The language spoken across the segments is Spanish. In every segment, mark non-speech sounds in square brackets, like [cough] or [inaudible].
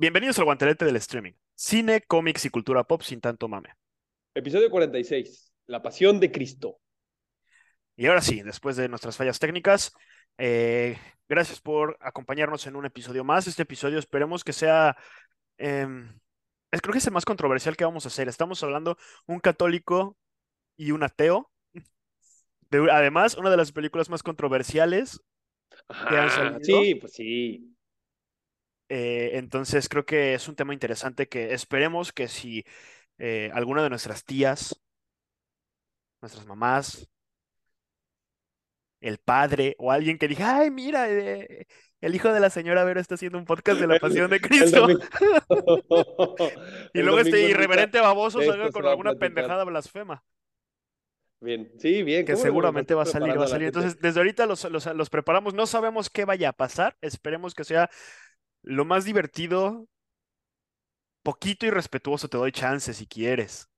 Bienvenidos al guantelete del streaming. Cine, cómics y cultura pop sin tanto mame. Episodio 46. La pasión de Cristo. Y ahora sí, después de nuestras fallas técnicas, eh, gracias por acompañarnos en un episodio más. Este episodio esperemos que sea, em, es- creo que es el más controversial que vamos a hacer. Estamos hablando un católico y un ateo. De- además, una de las películas más controversiales. han Ajá, salido? sí, pues sí. Eh, entonces creo que es un tema interesante que esperemos que si eh, alguna de nuestras tías, nuestras mamás, el padre o alguien que diga, ay, mira, eh, el hijo de la señora Vero está haciendo un podcast de la pasión de [laughs] Cristo. [laughs] Y el luego este irreverente baboso salga con alguna pendejada blasfema, Bien, sí, bien. que seguramente va a salir, va a salir. Entonces, desde ahorita los, los, los preparamos, no sabemos qué vaya a pasar, esperemos que sea lo más divertido, poquito y respetuoso, te doy chance si quieres.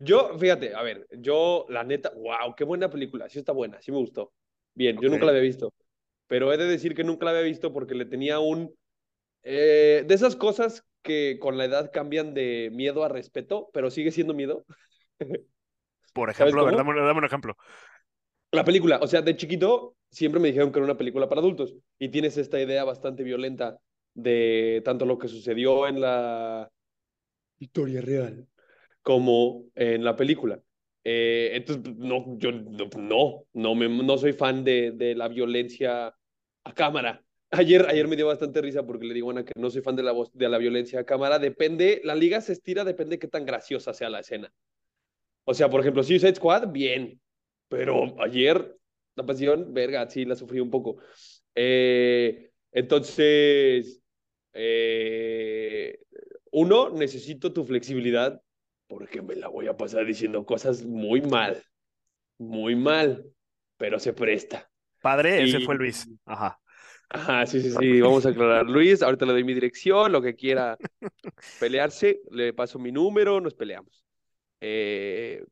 Yo, fíjate, a ver, yo, la neta, wow, qué buena película. Sí está buena, sí me gustó. Bien, yo nunca la había visto. Pero he de decir que nunca la había visto porque le tenía un. eh, de esas cosas que con la edad cambian de miedo a respeto, pero sigue siendo miedo. [laughs] Por ¿Sabes ejemplo, a ver, dame, dame un ejemplo. La película, o sea, de chiquito siempre me dijeron que era una película para adultos y tienes esta idea bastante violenta de tanto lo que sucedió en la historia real como en la película. Eh, entonces, no, yo no, no, me, no soy fan de, de la violencia a cámara. [laughs] Ayer, ayer me dio bastante risa porque le digo a Ana que no soy fan de la, voz- de la violencia a cámara. Depende, la liga se estira, depende de qué tan graciosa sea la escena. O sea, por ejemplo, Suicide Squad, bien. Pero ayer, la pasión, verga, sí, la sufrí un poco. Eh, entonces, eh, uno, necesito tu flexibilidad porque me la voy a pasar diciendo cosas muy mal, muy mal, pero se presta. Padre, ese fue Luis. Ajá. Ajá, sí, sí, sí, vamos a aclarar. Luis, ahorita le doy mi dirección, lo que quiera [laughs] pelearse, le paso mi número, nos peleamos. Eh,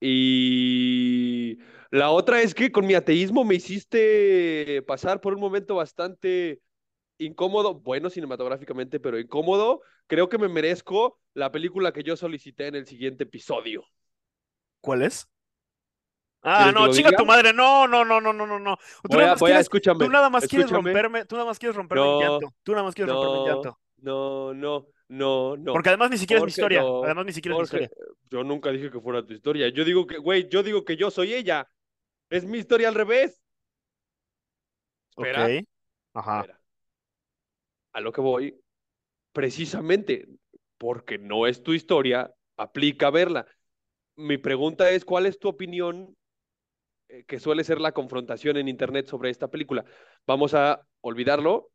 y la otra es que con mi ateísmo me hiciste pasar por un momento bastante incómodo, bueno cinematográficamente, pero incómodo. Creo que me merezco la película que yo solicité en el siguiente episodio. ¿Cuál es? Ah, ¿Quieres que no, chinga diga? tu madre. No, no, no, no, no, no, no. Tú Voy nada a, más quieres, escúchame, tú nada más quieres romperme, tú nada más quieres romperme en No, llanto. Tú nada más quieres romperme en No, llanto. no, no, no, no. Porque además ni siquiera es mi historia. no. Además ni siquiera es mi historia. yo nunca dije que fuera tu historia. Yo digo que, güey, yo digo que yo soy ella. Es mi historia al revés. Espera. Ajá. espera. A lo que voy, precisamente porque no es tu historia, aplica verla. Mi pregunta es, ¿cuál es tu opinión eh, que suele ser la confrontación en internet sobre esta película? Vamos a olvidarlo.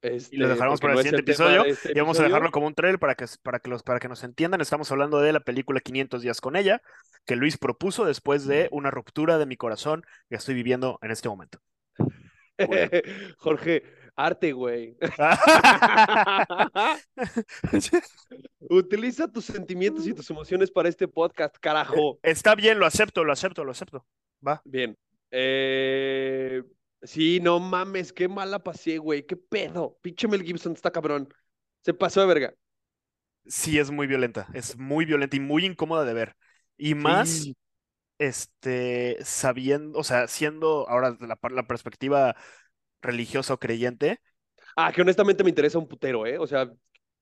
Y lo este, dejaremos para el no siguiente el episodio. este Y vamos a dejarlo como un trailer para que, para que, los, para que nos entiendan. Estamos hablando de la película 500 días con ella, que Luis propuso después de una ruptura de mi corazón que estoy viviendo en este momento. Bueno. [laughs] Jorge, arte, güey. [laughs] Utiliza tus sentimientos y tus emociones para este podcast, carajo. Está bien, lo acepto, lo acepto, lo acepto. Va. Bien. Eh, sí, no mames, qué mala pasé, güey. ¿Qué pedo? Pinche Mel Gibson está cabrón. Se pasó de verga. Sí, es muy violenta. Es muy violenta y muy incómoda de ver. Y más, Sí. este, sabiendo, o sea, siendo ahora la perspectiva religiosa o creyente, Ah, que honestamente me interesa un putero, ¿eh? O sea,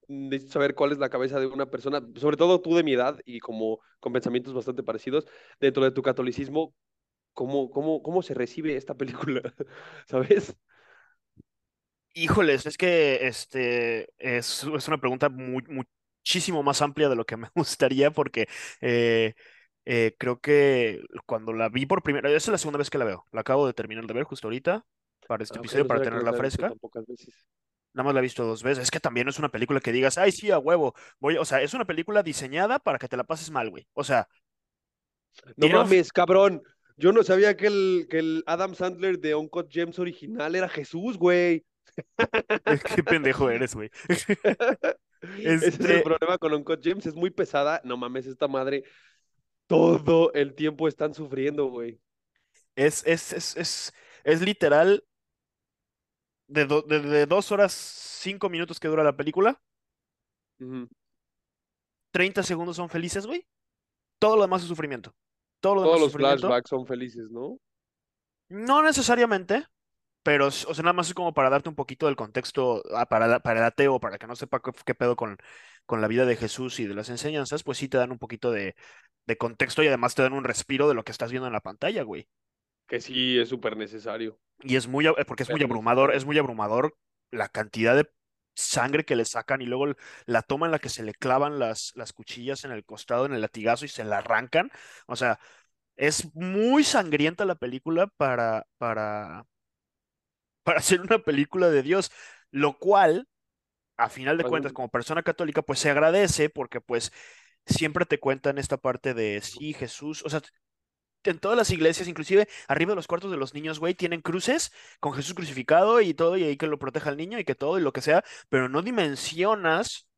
necesito saber cuál es la cabeza de una persona, sobre todo tú de mi edad y como con pensamientos bastante parecidos dentro de tu catolicismo, ¿cómo, cómo, cómo se recibe esta película? [laughs] ¿Sabes? híjoles, es que este es, es una pregunta muy, muchísimo más amplia de lo que me [laughs] gustaría, porque eh, eh, creo que cuando la vi por primera vez, es la segunda vez que la veo. La acabo de terminar de ver justo ahorita para este Ah, episodio, para tenerla fresca. tan pocas veces. Nada más la he visto dos veces. Es que también no es una película que digas, ay, sí, a huevo. Voy, o sea, es una película diseñada para que te la pases mal, güey. O sea, No mames, cabrón. Yo no sabía que el, que el Adam Sandler de Uncut Gems original era Jesús, güey. [laughs] Qué pendejo eres, güey. [laughs] Ese es el problema con Uncut Gems, es muy pesada. No mames, esta madre todo el tiempo están sufriendo, güey. Es, es, es, es, es literal de, do- de- de dos horas, cinco minutos que dura la película, Ujú. 30 segundos son felices, güey. Todo lo demás es sufrimiento. Todo lo demás Todos es los sufrimiento. flashbacks son felices, ¿no? No necesariamente, pero, o sea, nada más es como para darte un poquito del contexto ah, para, para el ateo, para que no sepa qué, qué pedo con, con la vida de Jesús y de las enseñanzas, pues sí te dan un poquito de, de contexto y además te dan un respiro de lo que estás viendo en la pantalla, güey. Que sí es súper necesario. Y es muy, ab- porque es muy abrumador, es muy abrumador la cantidad de sangre que le sacan y luego la toma en la que se le clavan las, las cuchillas en el costado, en el latigazo y se la arrancan. O sea, es muy sangrienta la película para, para, [laughs] para hacer una película de Dios, lo cual, a final de cuentas, como persona católica, pues se agradece porque pues siempre te cuentan esta parte de, sí, Jesús, o sea, en todas las iglesias, inclusive arriba de los cuartos de los niños, güey, tienen cruces con Jesús crucificado y todo, y ahí que lo proteja al niño y que todo y lo que sea, pero no dimensionas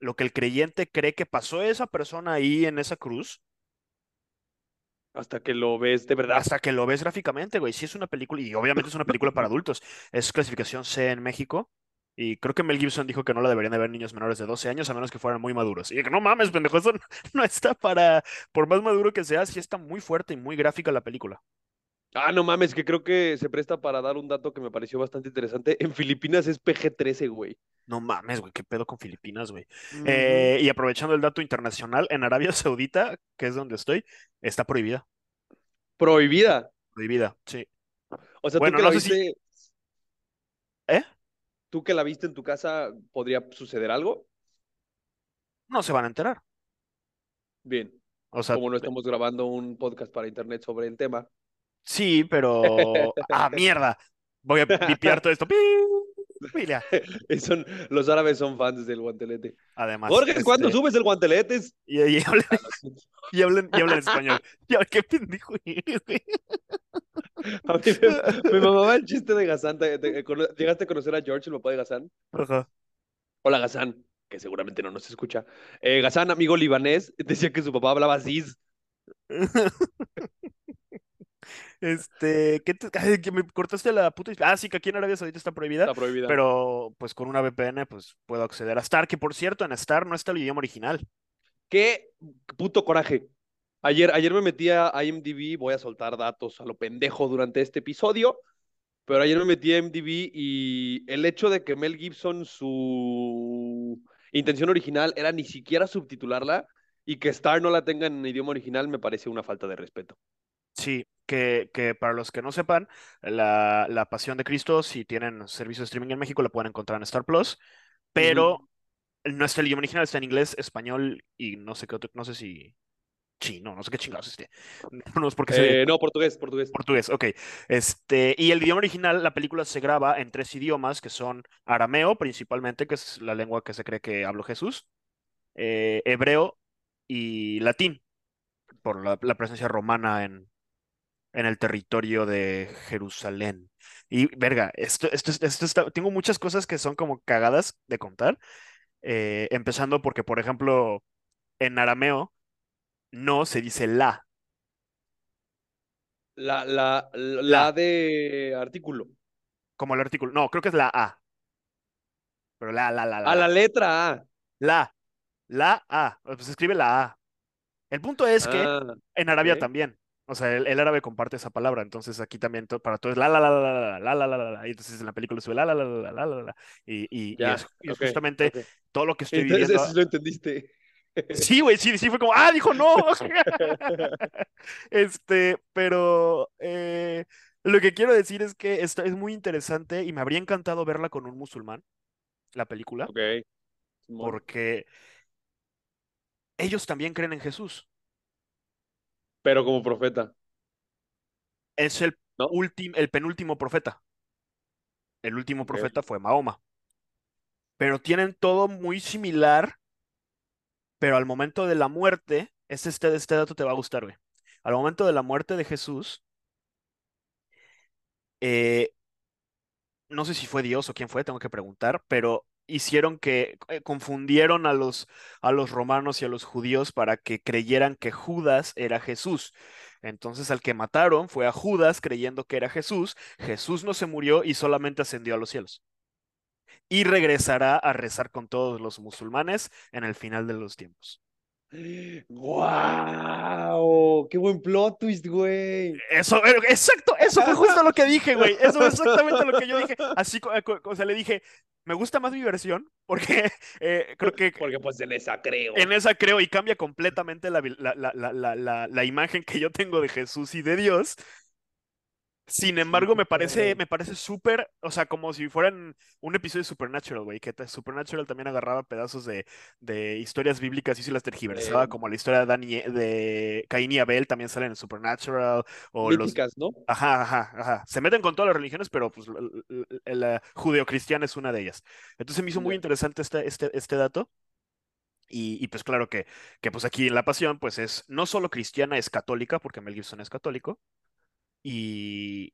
lo que el creyente cree que pasó esa persona ahí en esa cruz Hasta que lo ves de verdad. hasta que lo ves gráficamente, güey. Sí es una película, y obviamente es una película para adultos, es clasificación C en México. Y creo que Mel Gibson dijo que no la deberían de ver niños menores de 12 años a menos que fueran muy maduros. Y que no mames, pendejo, eso no, [laughs] no está para, por más maduro que sea, sí está muy fuerte y muy gráfica la película. Ah, no mames, que creo que se presta para dar un dato que me pareció bastante interesante. En Filipinas es PG-13, güey. No mames, güey, qué pedo con Filipinas, güey. Eh, y aprovechando el dato internacional, en Arabia Saudita, que es donde estoy, está prohibida. Prohibida. Prohibida, sí. O sea, Bueno, tú que la no si- viste, ¿Eh? Tú que la viste en tu casa, ¿podría suceder algo? No se van a enterar. Bien. O sea, Como no estamos grabando un podcast para internet sobre el tema. sí, pero. [laughs] ¡Ah, mierda! Voy a vipiar todo esto. [laughs] Ya. Son, los árabes son fans del guantelete. Además. Jorge, ¿cuándo este, subes el guantelete? Y, y hablen, [laughs] y, hablen, y hablen español. Ya, qué pendejo eres, güey. [laughs] A mí me, me mamaba el chiste de Gazán. ¿Te- te- cono- ¿Llegaste a conocer a George, el papá de Gazán? Ajá. Hola, Gazán, que seguramente no nos escucha. Eh, Gazán, amigo libanés, decía que su papá hablaba Aziz. [laughs] Este, ¿qué te- ay, que me cortaste la puta. Ah, sí, que aquí en Arabia Saudita está prohibida. Está prohibida. Pero pues con una VPN pues puedo acceder a Star, que por cierto en Star no está el idioma original. Qué puto coraje. Ayer, ayer me metí a IMDb, voy a soltar datos a lo pendejo durante este episodio, pero ayer me metí a IMDb y el hecho de que Mel Gibson, su intención original era ni siquiera subtitularla y que Star no la tenga en idioma original me parece una falta de respeto. Sí, que, que para los que no sepan, la, la Pasión de Cristo, si tienen servicio de streaming en México, la pueden encontrar en Star Plus, pero no está el idioma original, está en inglés, español y no sé qué otro, no sé si chino, no sé qué chingados este. No es porque Eh, no, portugués, portugués. portugués, ok. Este, y el idioma original, la película se graba en tres idiomas, que son arameo principalmente, que es la lengua que se cree que habló Jesús, eh, hebreo y latín, por la, la presencia romana en, en el territorio de Jerusalén. Y, verga, esto, esto, esto está, tengo muchas cosas que son como cagadas de contar, eh, empezando porque, por ejemplo, en arameo no se dice la. La, la, la, La. de artículo. como el artículo. No, creo que es la A. Pero la, la, la, la. A la letra A. La, la A. Pues se escribe la A. El punto es que Ah, en Arabia también. O sea, el, el árabe comparte esa palabra. Entonces aquí también to- para todo es la, la, la, la, la, la, la, la, la. Y entonces en la película sube la, la, la, la, la, la, la, la. Y, es, y es ok, justamente todo lo que estoy Entonces viviendo. eso sí lo entendiste. Sí, güey, sí, sí, fue como, ah, dijo no. [laughs] Este, pero eh, lo que quiero decir es que esta es muy interesante y me habría encantado verla con un musulmán, la película, Ok. Porque ellos también creen en Jesús. Pero como profeta, Es el ¿no? el penúltimo profeta. El último profeta fue Mahoma. Pero tienen todo muy similar, pero al momento de la muerte, este, este, este dato te va a gustar, güey. Al momento de la muerte de Jesús, eh, no sé si fue Dios o quién fue, tengo que preguntar, pero hicieron que eh, confundieron a los, a los romanos y a los judíos para que creyeran que Judas era Jesús. Entonces al que mataron fue a Judas creyendo que era Jesús. Jesús no se murió y solamente ascendió a los cielos. Y regresará a rezar con todos los musulmanes en el final de los tiempos. ¡Wow! ¡Qué buen plot twist, güey! Eso, eh, exacto, eso fue justo lo que dije, güey. Eso fue exactamente lo que yo dije. [laughs] Así, eh, o sea, le dije, me gusta más mi versión porque [laughs] eh, creo que... Porque pues en esa creo. En esa creo y cambia completamente la, la, la, la imagen que yo tengo de Jesús y de Dios. Sin embargo, me parece, me parece súper, o sea, como si fueran un episodio de Supernatural, güey, que Supernatural también agarraba pedazos de, de historias bíblicas y se las tergiversaba, como la historia de, Dani, de Caín y Abel también salen en Supernatural. O Míticas, ¿no? Ajá, ajá, ajá. Se meten con todas las religiones, pero pues la judeocristiana es una de ellas. Entonces me hizo muy interesante este, este, este dato. Y, y, pues claro que, que pues aquí en La Pasión pues es no solo cristiana, es católica, porque Mel Gibson es católico, y,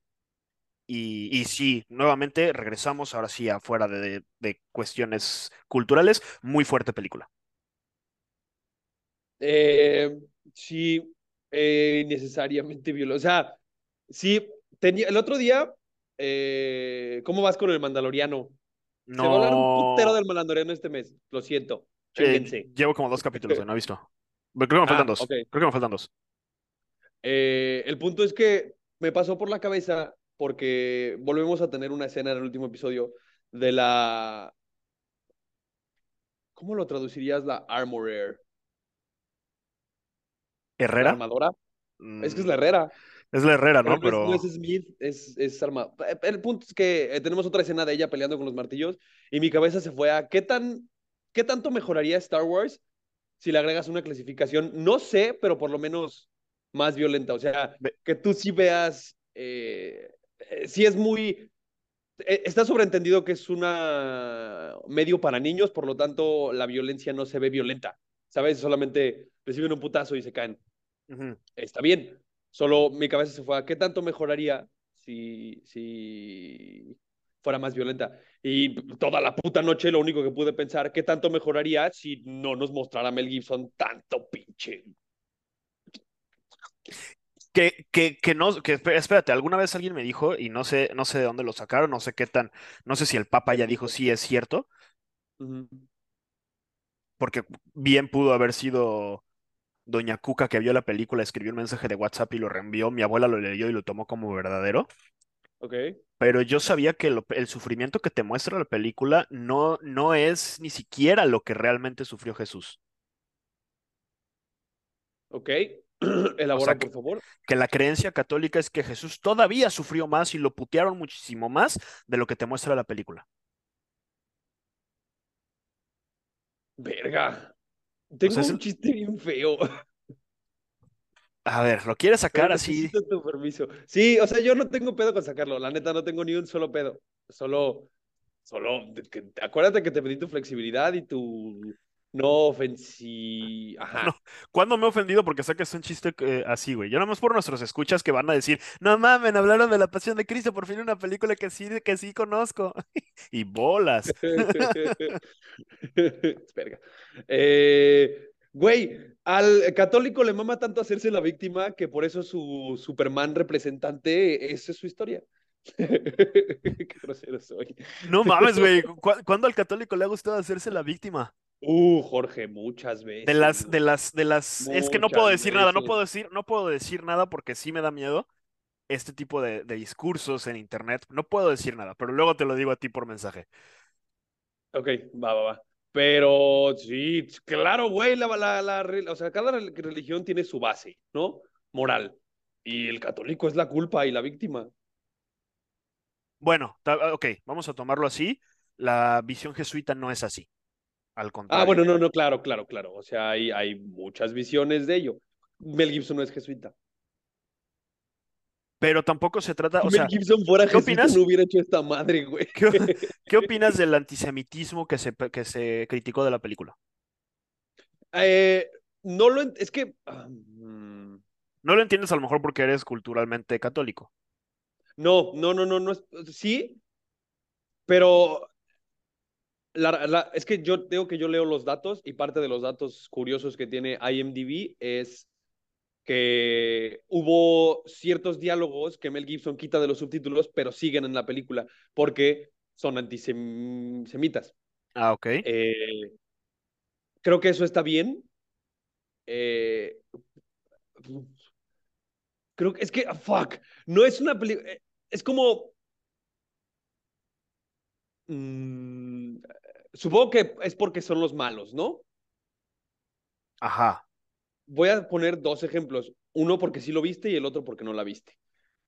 y, sí, nuevamente regresamos ahora sí afuera de, de cuestiones culturales. Muy fuerte película. Eh, sí, eh, necesariamente violó. O sea, sí, tenía, el otro día, eh, ¿cómo vas con el Mandaloriano? No. Se va a hablar un putero del Mandaloriano este mes, lo siento. Eh, llevo como dos capítulos, no he visto. Creo que me faltan ah, dos. Creo que me faltan dos. el punto es que me pasó por la cabeza porque volvemos a tener una escena en el último episodio de la... ¿Cómo lo traducirías la Armorer? ¿Herrera? ¿La armadora? Es que es la mm, Herrera. Es la Herrera, ¿no? Pero, no es Smith, es, es armada. El punto es que eh, tenemos otra escena de ella peleando con los martillos y mi cabeza se fue a ¿qué, tan, qué tanto mejoraría Star Wars si le agregas una clasificación? No sé, pero por lo menos más violenta. O sea, que tú sí veas, eh, eh, sí es muy... Eh, está sobreentendido que es una medio para niños, por lo tanto la violencia no se ve violenta. ¿Sabes? Solamente reciben un putazo y se caen. Está bien. Solo mi cabeza se fue a qué tanto mejoraría si, si fuera más violenta. Y toda la puta noche lo único que pude pensar, ¿qué tanto mejoraría si no nos mostrara Mel Gibson tanto pinche que, que, que, no, que espérate, alguna vez alguien me dijo, y no sé, no sé de dónde lo sacaron, no sé qué tan, no sé si el Papa ya dijo sí es cierto, porque bien pudo haber sido Doña Cuca que vio la película, escribió un mensaje de WhatsApp y lo reenvió, mi abuela lo leyó y lo tomó como verdadero. Ok. Pero yo sabía que el sufrimiento que te muestra la película no, no es ni siquiera lo que realmente sufrió Jesús. Ok. [clears throat] Elabora, por favor. Que la creencia católica es que Jesús todavía sufrió más y lo putearon muchísimo más de lo que te muestra la película. Verga. Tengo un chiste bien feo. A ver, ¿lo quieres sacar así? Tu permiso. Sí, o sea, yo no tengo pedo con sacarlo. La neta, no tengo ni un solo pedo. Solo, solo, acuérdate que te pedí tu flexibilidad y tu no ofensí. Ajá. ¿Cuándo me he ofendido? Porque sé que es un chiste eh, así, güey. Yo nada más por nuestros escuchas que van a decir, no mames, hablaron de la pasión de Cristo, por fin una película que sí, que sí conozco. [laughs] y bolas. [laughs] Verga. Eh, güey, al católico le mama tanto hacerse la víctima que por eso su Superman representante, esa es su historia. [laughs] Qué grosero soy. No mames, güey. ¿Cuándo al católico le ha gustado hacerse la víctima? Uh, Jorge, muchas veces. De las, de las, de las. es que no puedo decir nada, no puedo decir, no puedo decir nada porque sí me da miedo este tipo de, discursos en internet. No puedo decir nada, pero luego te lo digo a ti por mensaje. Ok, va, va, va. Pero sí, claro, güey, la, la, la, o sea, cada religión tiene su base, ¿no? Moral. Y el católico es la culpa y la víctima. Bueno, ok, vamos a tomarlo así. La visión jesuita no es así. Al contrario. Ah, bueno, no, no, claro, claro, claro. O sea, hay, hay muchas visiones de ello. Mel Gibson no es jesuita. Pero tampoco se trata, o Mel Gibson fuera ¿qué jesuita, opinas? no hubiera hecho esta madre, güey. [laughs] ¿Qué, opinas del antisemitismo que se, que se criticó de la película? Eh, no lo, es que... Ah, mm. No lo entiendes a lo mejor porque eres culturalmente católico. No, no, no, no, no, sí, pero es que yo tengo que yo leo los datos y parte de los datos curiosos que tiene IMDb es que hubo ciertos diálogos que Mel Gibson quita de los subtítulos, pero siguen en la película porque son antisemitas. Ah, ok. Eh, creo que eso está bien. Eh, creo que es que, fuck, no es una película, es como... Mm, supongo que es porque son los malos, ¿no? Ajá. Voy a poner dos ejemplos. Uno porque sí lo viste y el otro porque no la viste.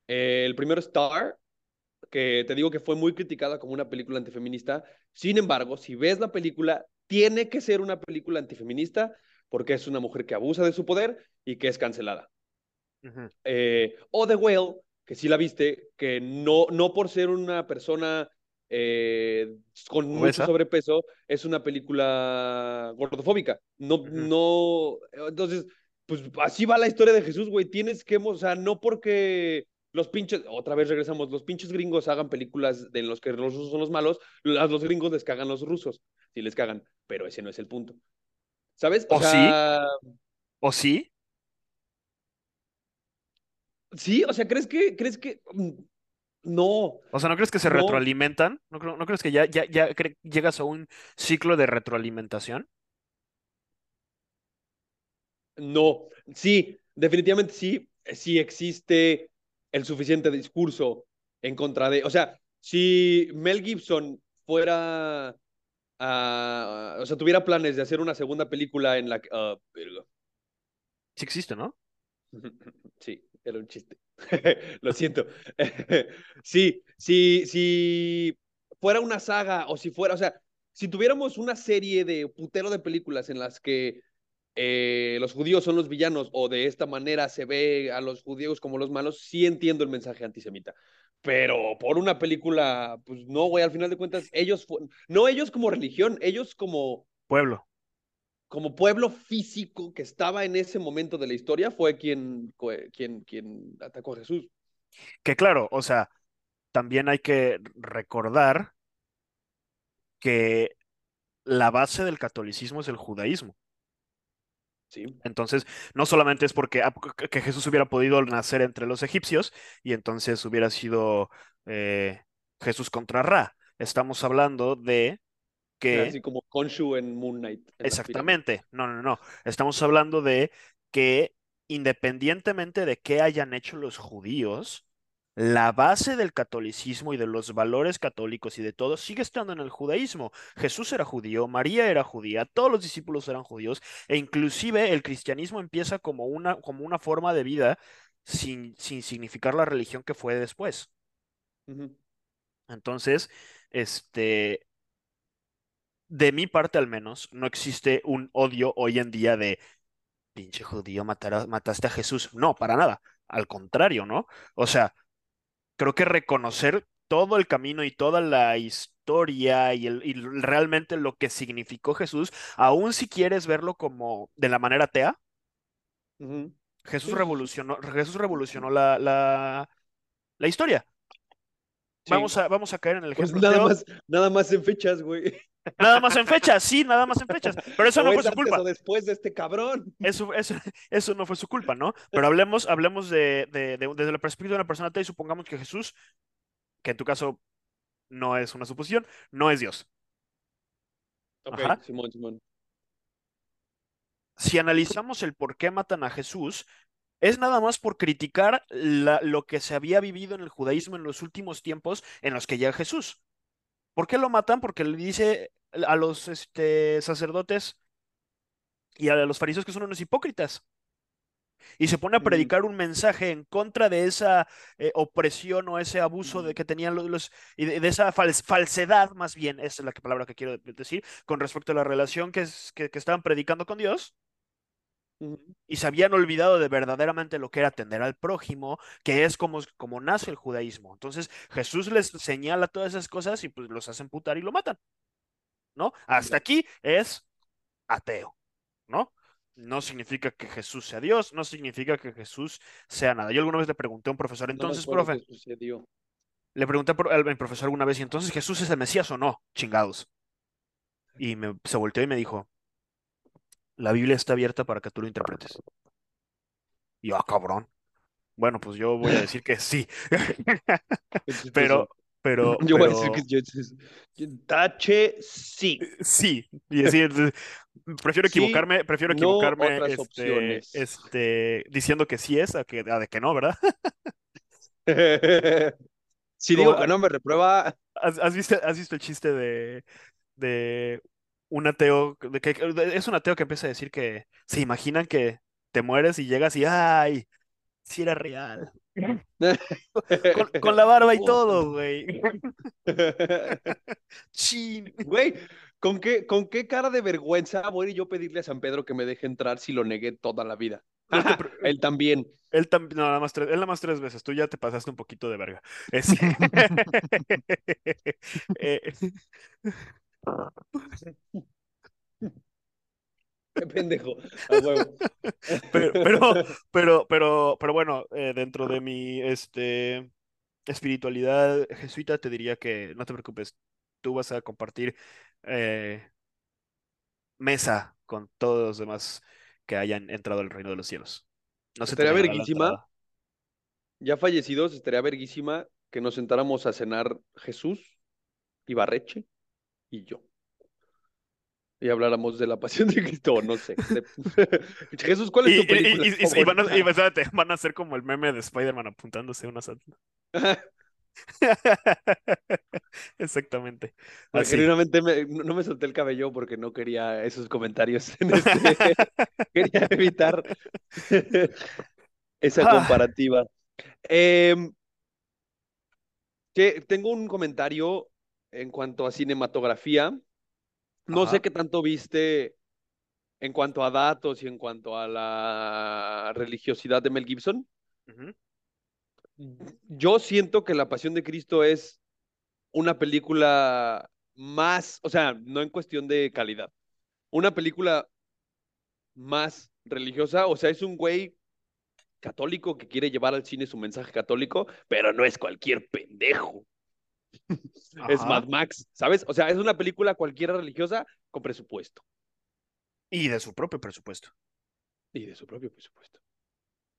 Eh, el primero, Star, que te digo que fue muy criticada como una película antifeminista. Sin embargo, si ves la película, tiene que ser una película antifeminista porque es una mujer que abusa de su poder y que es cancelada. eh, o The Whale, que sí la viste, que no, no por ser una persona eh, con mucho sobrepeso, es una película gordofóbica. No, no, entonces, pues así va la historia de Jesús, güey. Tienes que, o sea, no porque los pinches, otra vez regresamos, los pinches gringos hagan películas de los que los rusos son los malos, a los gringos les cagan los rusos, sí les cagan, pero ese no es el punto. ¿Sabes? O ¿O sí? ¿O sí? sí, o sea, ¿crees que, crees que, mm, no, O sea, ¿no crees que se no, retroalimentan? ¿No, no crees que ya, ya, ya llegas a un ciclo de retroalimentación? no, sí, definitivamente sí, sí existe el suficiente discurso en contra de, o sea, si Mel Gibson fuera, o sea, tuviera planes de hacer una segunda película en la que, ah. Sí existe, ¿no? [laughs] Sí, era un chiste. [laughs] Lo siento. [laughs] Sí, sí, si fuera una saga o si fuera, o sea, si tuviéramos una serie de putero de películas en las que eh, los judíos son los villanos o de esta manera se ve a los judíos como los malos, sí entiendo el mensaje antisemita. Pero por una película, pues no, güey, al final de cuentas, ellos, no ellos como religión, ellos como Pueblo. Como pueblo físico que estaba en ese momento de la historia fue quien, quien, quien atacó a Jesús. Que claro, o sea, también hay que recordar que la base del catolicismo es el judaísmo. Sí. Entonces, no solamente es porque ah, que que Jesús hubiera podido nacer entre los egipcios y entonces hubiera sido eh, Jesús contra Ra. Estamos hablando de que Así como Khonshu en Moon Knight, en. Exactamente, no, no, no. Estamos hablando de que independientemente de qué hayan hecho los judíos, la base del catolicismo y de los valores católicos y de todo sigue estando en el judaísmo. Jesús era judío, María era judía, todos los discípulos eran judíos e inclusive el cristianismo empieza como una, como una forma de vida sin, sin significar la religión que fue después. Entonces, este, de mi parte al menos, no existe un odio hoy en día de pinche judío, mataste a Jesús. No, para nada. Al contrario, ¿no? O sea, creo que reconocer todo el camino y toda la historia y, el, y realmente lo que significó Jesús, aun si quieres verlo como de la manera atea. Jesús sí. revolucionó, Jesús revolucionó la, la, la historia. Vamos Sí. a, vamos a caer en el Pues ejemplo nada más, nada más en fechas, güey. [laughs] Nada más en fechas, sí, nada más en fechas. Pero eso O no fue su culpa. después de este cabrón. Eso, eso, eso no fue su culpa, ¿no? Pero hablemos, hablemos de, de- de- desde la perspectiva de una persona atea y supongamos que Jesús, que en tu caso no es una suposición, no es Dios. Ok, Ajá. Simón, Simón. Si analizamos el por qué matan a Jesús, es nada más por criticar la- lo que se había vivido en el judaísmo en los últimos tiempos en los que llega Jesús. ¿Por qué lo matan? Porque le dice a los este, sacerdotes y a los fariseos que son unos hipócritas. y se pone a Ujú. predicar un mensaje en contra de esa eh, opresión o ese abuso de Ujú. que tenían los, los- y de, de esa fals- falsedad, más bien, esa es la palabra que quiero de- decir, con respecto a la relación que, es- que, que estaban predicando con Dios. Y se habían olvidado de verdaderamente lo que era atender al prójimo, que es como, como nace el judaísmo. Entonces Jesús les señala todas esas cosas y pues los hacen putar y lo matan, ¿no? Hasta aquí es ateo, ¿no? No significa que Jesús sea Dios, no significa que Jesús sea nada. Yo alguna vez le pregunté a un profesor, entonces, lo profe, le pregunté al al profesor alguna vez, y entonces Jesús es el Mesías o no, chingados. Y me, se volteó y me dijo, la Biblia está abierta para que tú lo interpretes. Y yo, ah, cabrón. Bueno, pues yo voy a [laughs] decir que sí. [laughs] Pero, pero, [laughs] Yo voy a decir que yo, tache sí. sí. Y decir, prefiero Sí, equivocarme, prefiero no equivocarme, otras este, opciones. este, diciendo que sí es a que, a de que no, ¿verdad? Si digo que no me reprueba, ¿Has, has visto, has visto el chiste de, de un ateo, que es un ateo que empieza a decir que se imaginan que te mueres y llegas y ¡ay! Si era real. Con, con la barba y [laughs] todo, güey. [laughs] Chin. Güey, ¿con qué, ¿con qué cara de vergüenza voy a ir yo pedirle a San Pedro que me deje entrar si lo negué toda la vida? [laughs] Él también. Él también, no, nada más tres, él nada más tres veces. Tú ya te pasaste un poquito de verga. Es- Eh, [laughs] Qué pendejo. [laughs] Pero, pero, pero, pero, pero bueno, eh, dentro de mi este, espiritualidad jesuita, te diría que no te preocupes, tú vas a compartir eh, mesa con todos los demás que hayan entrado al reino de los cielos. No se Estaría verguísima. Ya fallecidos, estaría verguísima que nos sentáramos a cenar Jesús, Ibarreche y yo. Y habláramos de la [laughs] pasión de Cristo, no sé. de- [laughs] Jesús, ¿cuál es Y, tu película y- y- y van a, espérate, van a ser como el meme de Spider-Man apuntándose unas [laughs] a- Exactamente. Genuinamente me- no no me solté el cabello porque no quería esos comentarios en este. quería evitar esa Ah. comparativa. Em, que tengo un comentario en cuanto a cinematografía. No Ajá. sé qué tanto viste en cuanto a datos y en cuanto a la religiosidad de Mel Gibson. Yo siento que La Pasión de Cristo es una película más, o sea, no en cuestión de calidad, una película más religiosa, o sea, es un güey católico que quiere llevar al cine su mensaje católico, pero no es cualquier pendejo. Es. Mad Max, ¿sabes? O sea, es una película cualquiera religiosa con presupuesto Y de su propio presupuesto. y de su propio presupuesto.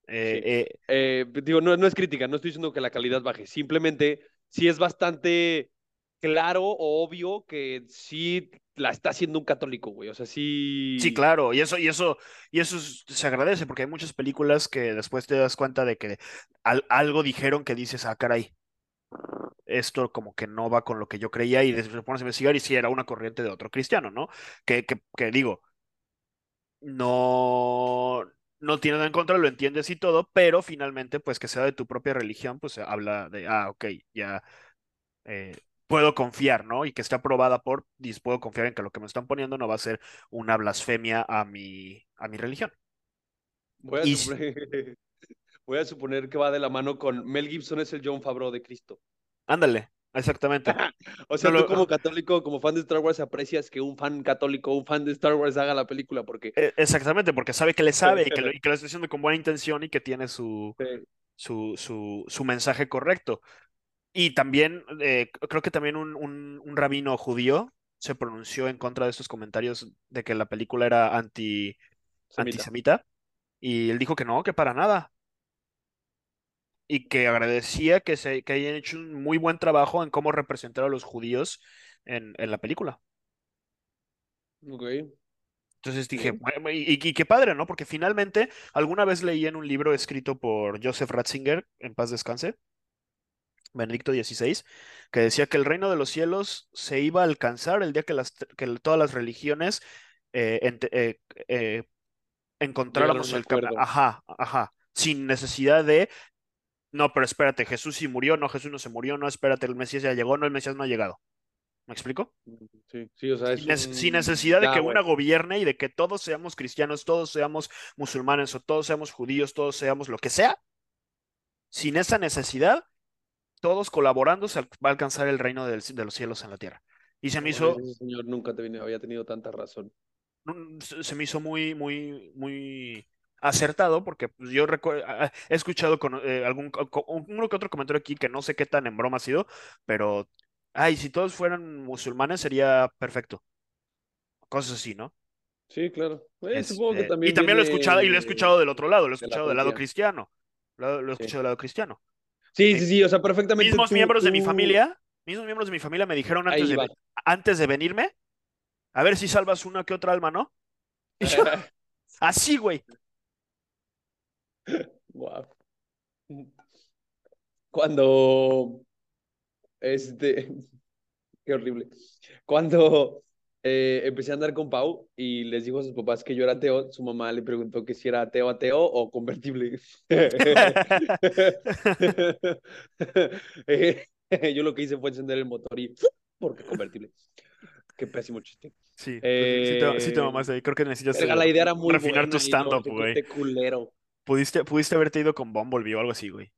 Eh, Sí. eh, Eh, digo, no, no es crítica, no estoy diciendo que la calidad baje, simplemente sí es bastante claro o obvio que sí la está haciendo un católico, güey. O sea, sí. Sí, claro, y eso, y eso, y eso es- se agradece, porque hay muchas películas que después te das cuenta de que al- algo dijeron que dices, ah, caray, esto como que no va con lo que yo creía, y después pones a investigar y sí era una corriente de otro cristiano, ¿no? Que, que, que digo, no, no tiene nada en contra, lo entiendes y todo, pero finalmente, pues que sea de tu propia religión, pues se habla de, ah, ok, ya eh, puedo confiar, ¿no? Y que esté aprobada por, y puedo confiar en que lo que me están poniendo no va a ser una blasfemia a mi, a mi religión. Y- suponer, [laughs] voy a suponer que va de la mano con Mel Gibson es el John Favreau de Cristo. Ándale, exactamente. [laughs] O sea, No tú lo- como católico, como fan de Star Wars, aprecias que un fan católico, un fan de Star Wars haga la película, porque Eh, Exactamente, porque sabe que le sabe y que lo, [laughs] y que lo está haciendo con buena intención y que tiene su, su, su, su mensaje correcto. Y también, eh, creo que también un, un, un rabino judío se pronunció en contra de estos comentarios de que la película era anti, semita. antisemita. Y él dijo que no, que para nada. Y que agradecía que, se, que hayan hecho un muy buen trabajo en cómo representar a los judíos en, en la película. Ok. Entonces dije, Bien. "Bueno, y, y qué padre, ¿no? Porque finalmente, alguna vez leí en un libro escrito por Joseph Ratzinger, en paz descanse, Benedicto XVI, que decía que el reino de los cielos se iba a alcanzar el día que, las, que todas las religiones eh, eh, eh, encontráramos el camino. Ajá, ajá. Sin necesidad de, no, pero espérate, Jesús sí murió, no, Jesús no se murió, no, espérate, el Mesías ya llegó, no, el Mesías no ha llegado. ¿Me explico? Sí, sí, o sea, es Sin, nece- un... sin necesidad de que una gobierne y de que todos seamos cristianos, todos seamos musulmanes o todos seamos judíos, todos seamos lo que sea. Sin esa necesidad, todos colaborando se va a alcanzar el reino del- de los cielos en la tierra. Y se me Bueno, hizo, ese señor nunca te había tenido tanta razón. se me hizo muy, muy, muy acertado porque pues, yo he escuchado con, eh, algún uno que otro comentario aquí que no sé qué tan en broma ha sido, pero, ay, si todos fueran musulmanes sería perfecto. Cosas así, ¿no? Sí, claro. Eh, supongo que Este, también y también lo he escuchado, y lo he escuchado del otro lado, lo he de escuchado del lado cristiano. Lo, lo he Sí. escuchado del lado cristiano. Sí, sí, sí, o sea, perfectamente Mismos tú- miembros de mi familia, mismos miembros de mi familia me dijeron antes de, antes de venirme, a ver si salvas una que otra alma, ¿no? [laughs] Y yo, [laughs] así, güey. Guau. Cuando, este, [laughs] qué horrible. Cuando eh, empecé a andar con Pau y les dijo a sus papás que yo era ateo, su mamá le preguntó que si era ateo, ateo o convertible. Eh, [laughs] yo lo que hice fue encender el motor y porque convertible. Qué pésimo chiste. Sí, pues, sí, te, sí te Eh, mamaste ahí. Creo que necesitas eh, la idea era muy refinar buena tu stand-up, güey. culero. Pudiste, pudiste haberte ido con Bumblebee o algo así, güey.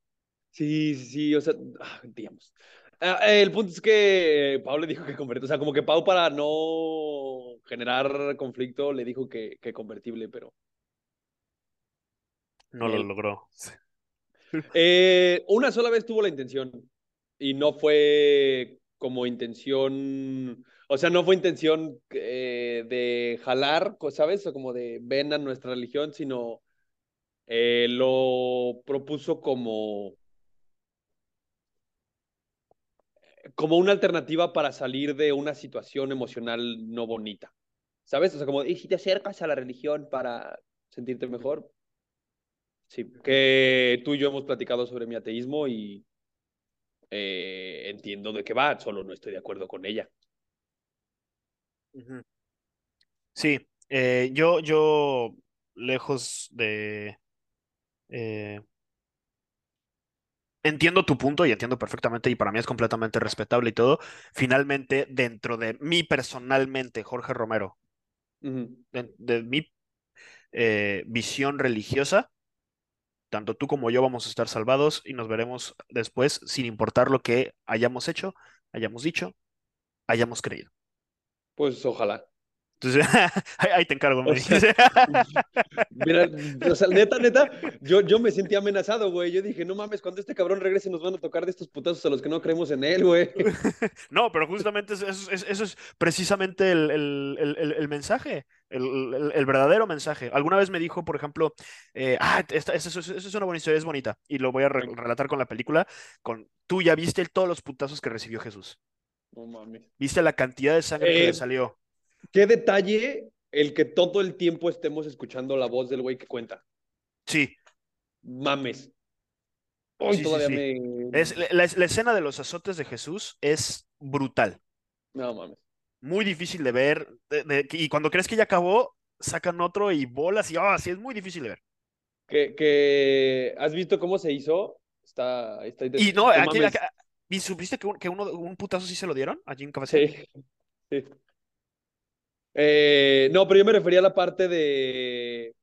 Sí, sí, sí, o sea, ah, digamos. Ah, el punto es que Pau le dijo que convertible, o sea, como que Pau para no generar conflicto le dijo que, que convertible, pero... No lo logró. [laughs] Eh, una sola vez tuvo la intención y no fue como intención, o sea, no fue intención eh, de jalar, ¿sabes? O como de ven a nuestra religión, sino eh, lo propuso como como una alternativa para salir de una situación emocional no bonita. ¿Sabes? O sea, como, ¿y si te acercas a la religión para sentirte mejor? Sí, que tú y yo hemos platicado sobre mi ateísmo y eh, entiendo de qué va, solo no estoy de acuerdo con ella. Sí, eh, yo, yo, lejos de... eh, entiendo tu punto y entiendo perfectamente y para mí es completamente respetable y todo. Finalmente, dentro de mí personalmente, Jorge Romero, de mi eh, visión religiosa, tanto tú como yo vamos a estar salvados y nos veremos después sin importar lo que hayamos hecho, hayamos dicho, hayamos creído. Pues ojalá. Entonces, [laughs] ahí, te encargo, O sea. [laughs] Mira, o sea, neta, neta, yo, yo me sentí amenazado, güey. Yo dije, no mames, cuando este cabrón regrese nos van a tocar de estos putazos a los que no creemos en él, güey. [laughs] No, pero justamente eso, eso es, eso es precisamente el, el- el- mensaje, el, el- verdadero mensaje. Alguna vez me dijo, por ejemplo, eh, ah, esta, esa es una buena historia, es bonita, y lo voy a re- relatar con la película, con, tú ya viste todos los putazos que recibió Jesús, No mames. viste la cantidad de sangre que Eh, le salió. Qué detalle el que todo el tiempo estemos escuchando la voz del güey que cuenta. Sí, Mames. Hoy Sí, sí, todavía sí. me. es, la, escena de los azotes de Jesús es brutal, No mames. muy difícil de ver, de- de- y cuando crees que ya acabó, sacan otro y bolas, y oh, sí, es muy difícil de ver. Que, que... ¿Has visto cómo se hizo? Está. está Y no, aquí, ¿y supiste que, un, que uno, un putazo sí se lo dieron a Jim Caviezel? Sí. [laughs] sí. Eh, no, pero yo me refería a la parte de.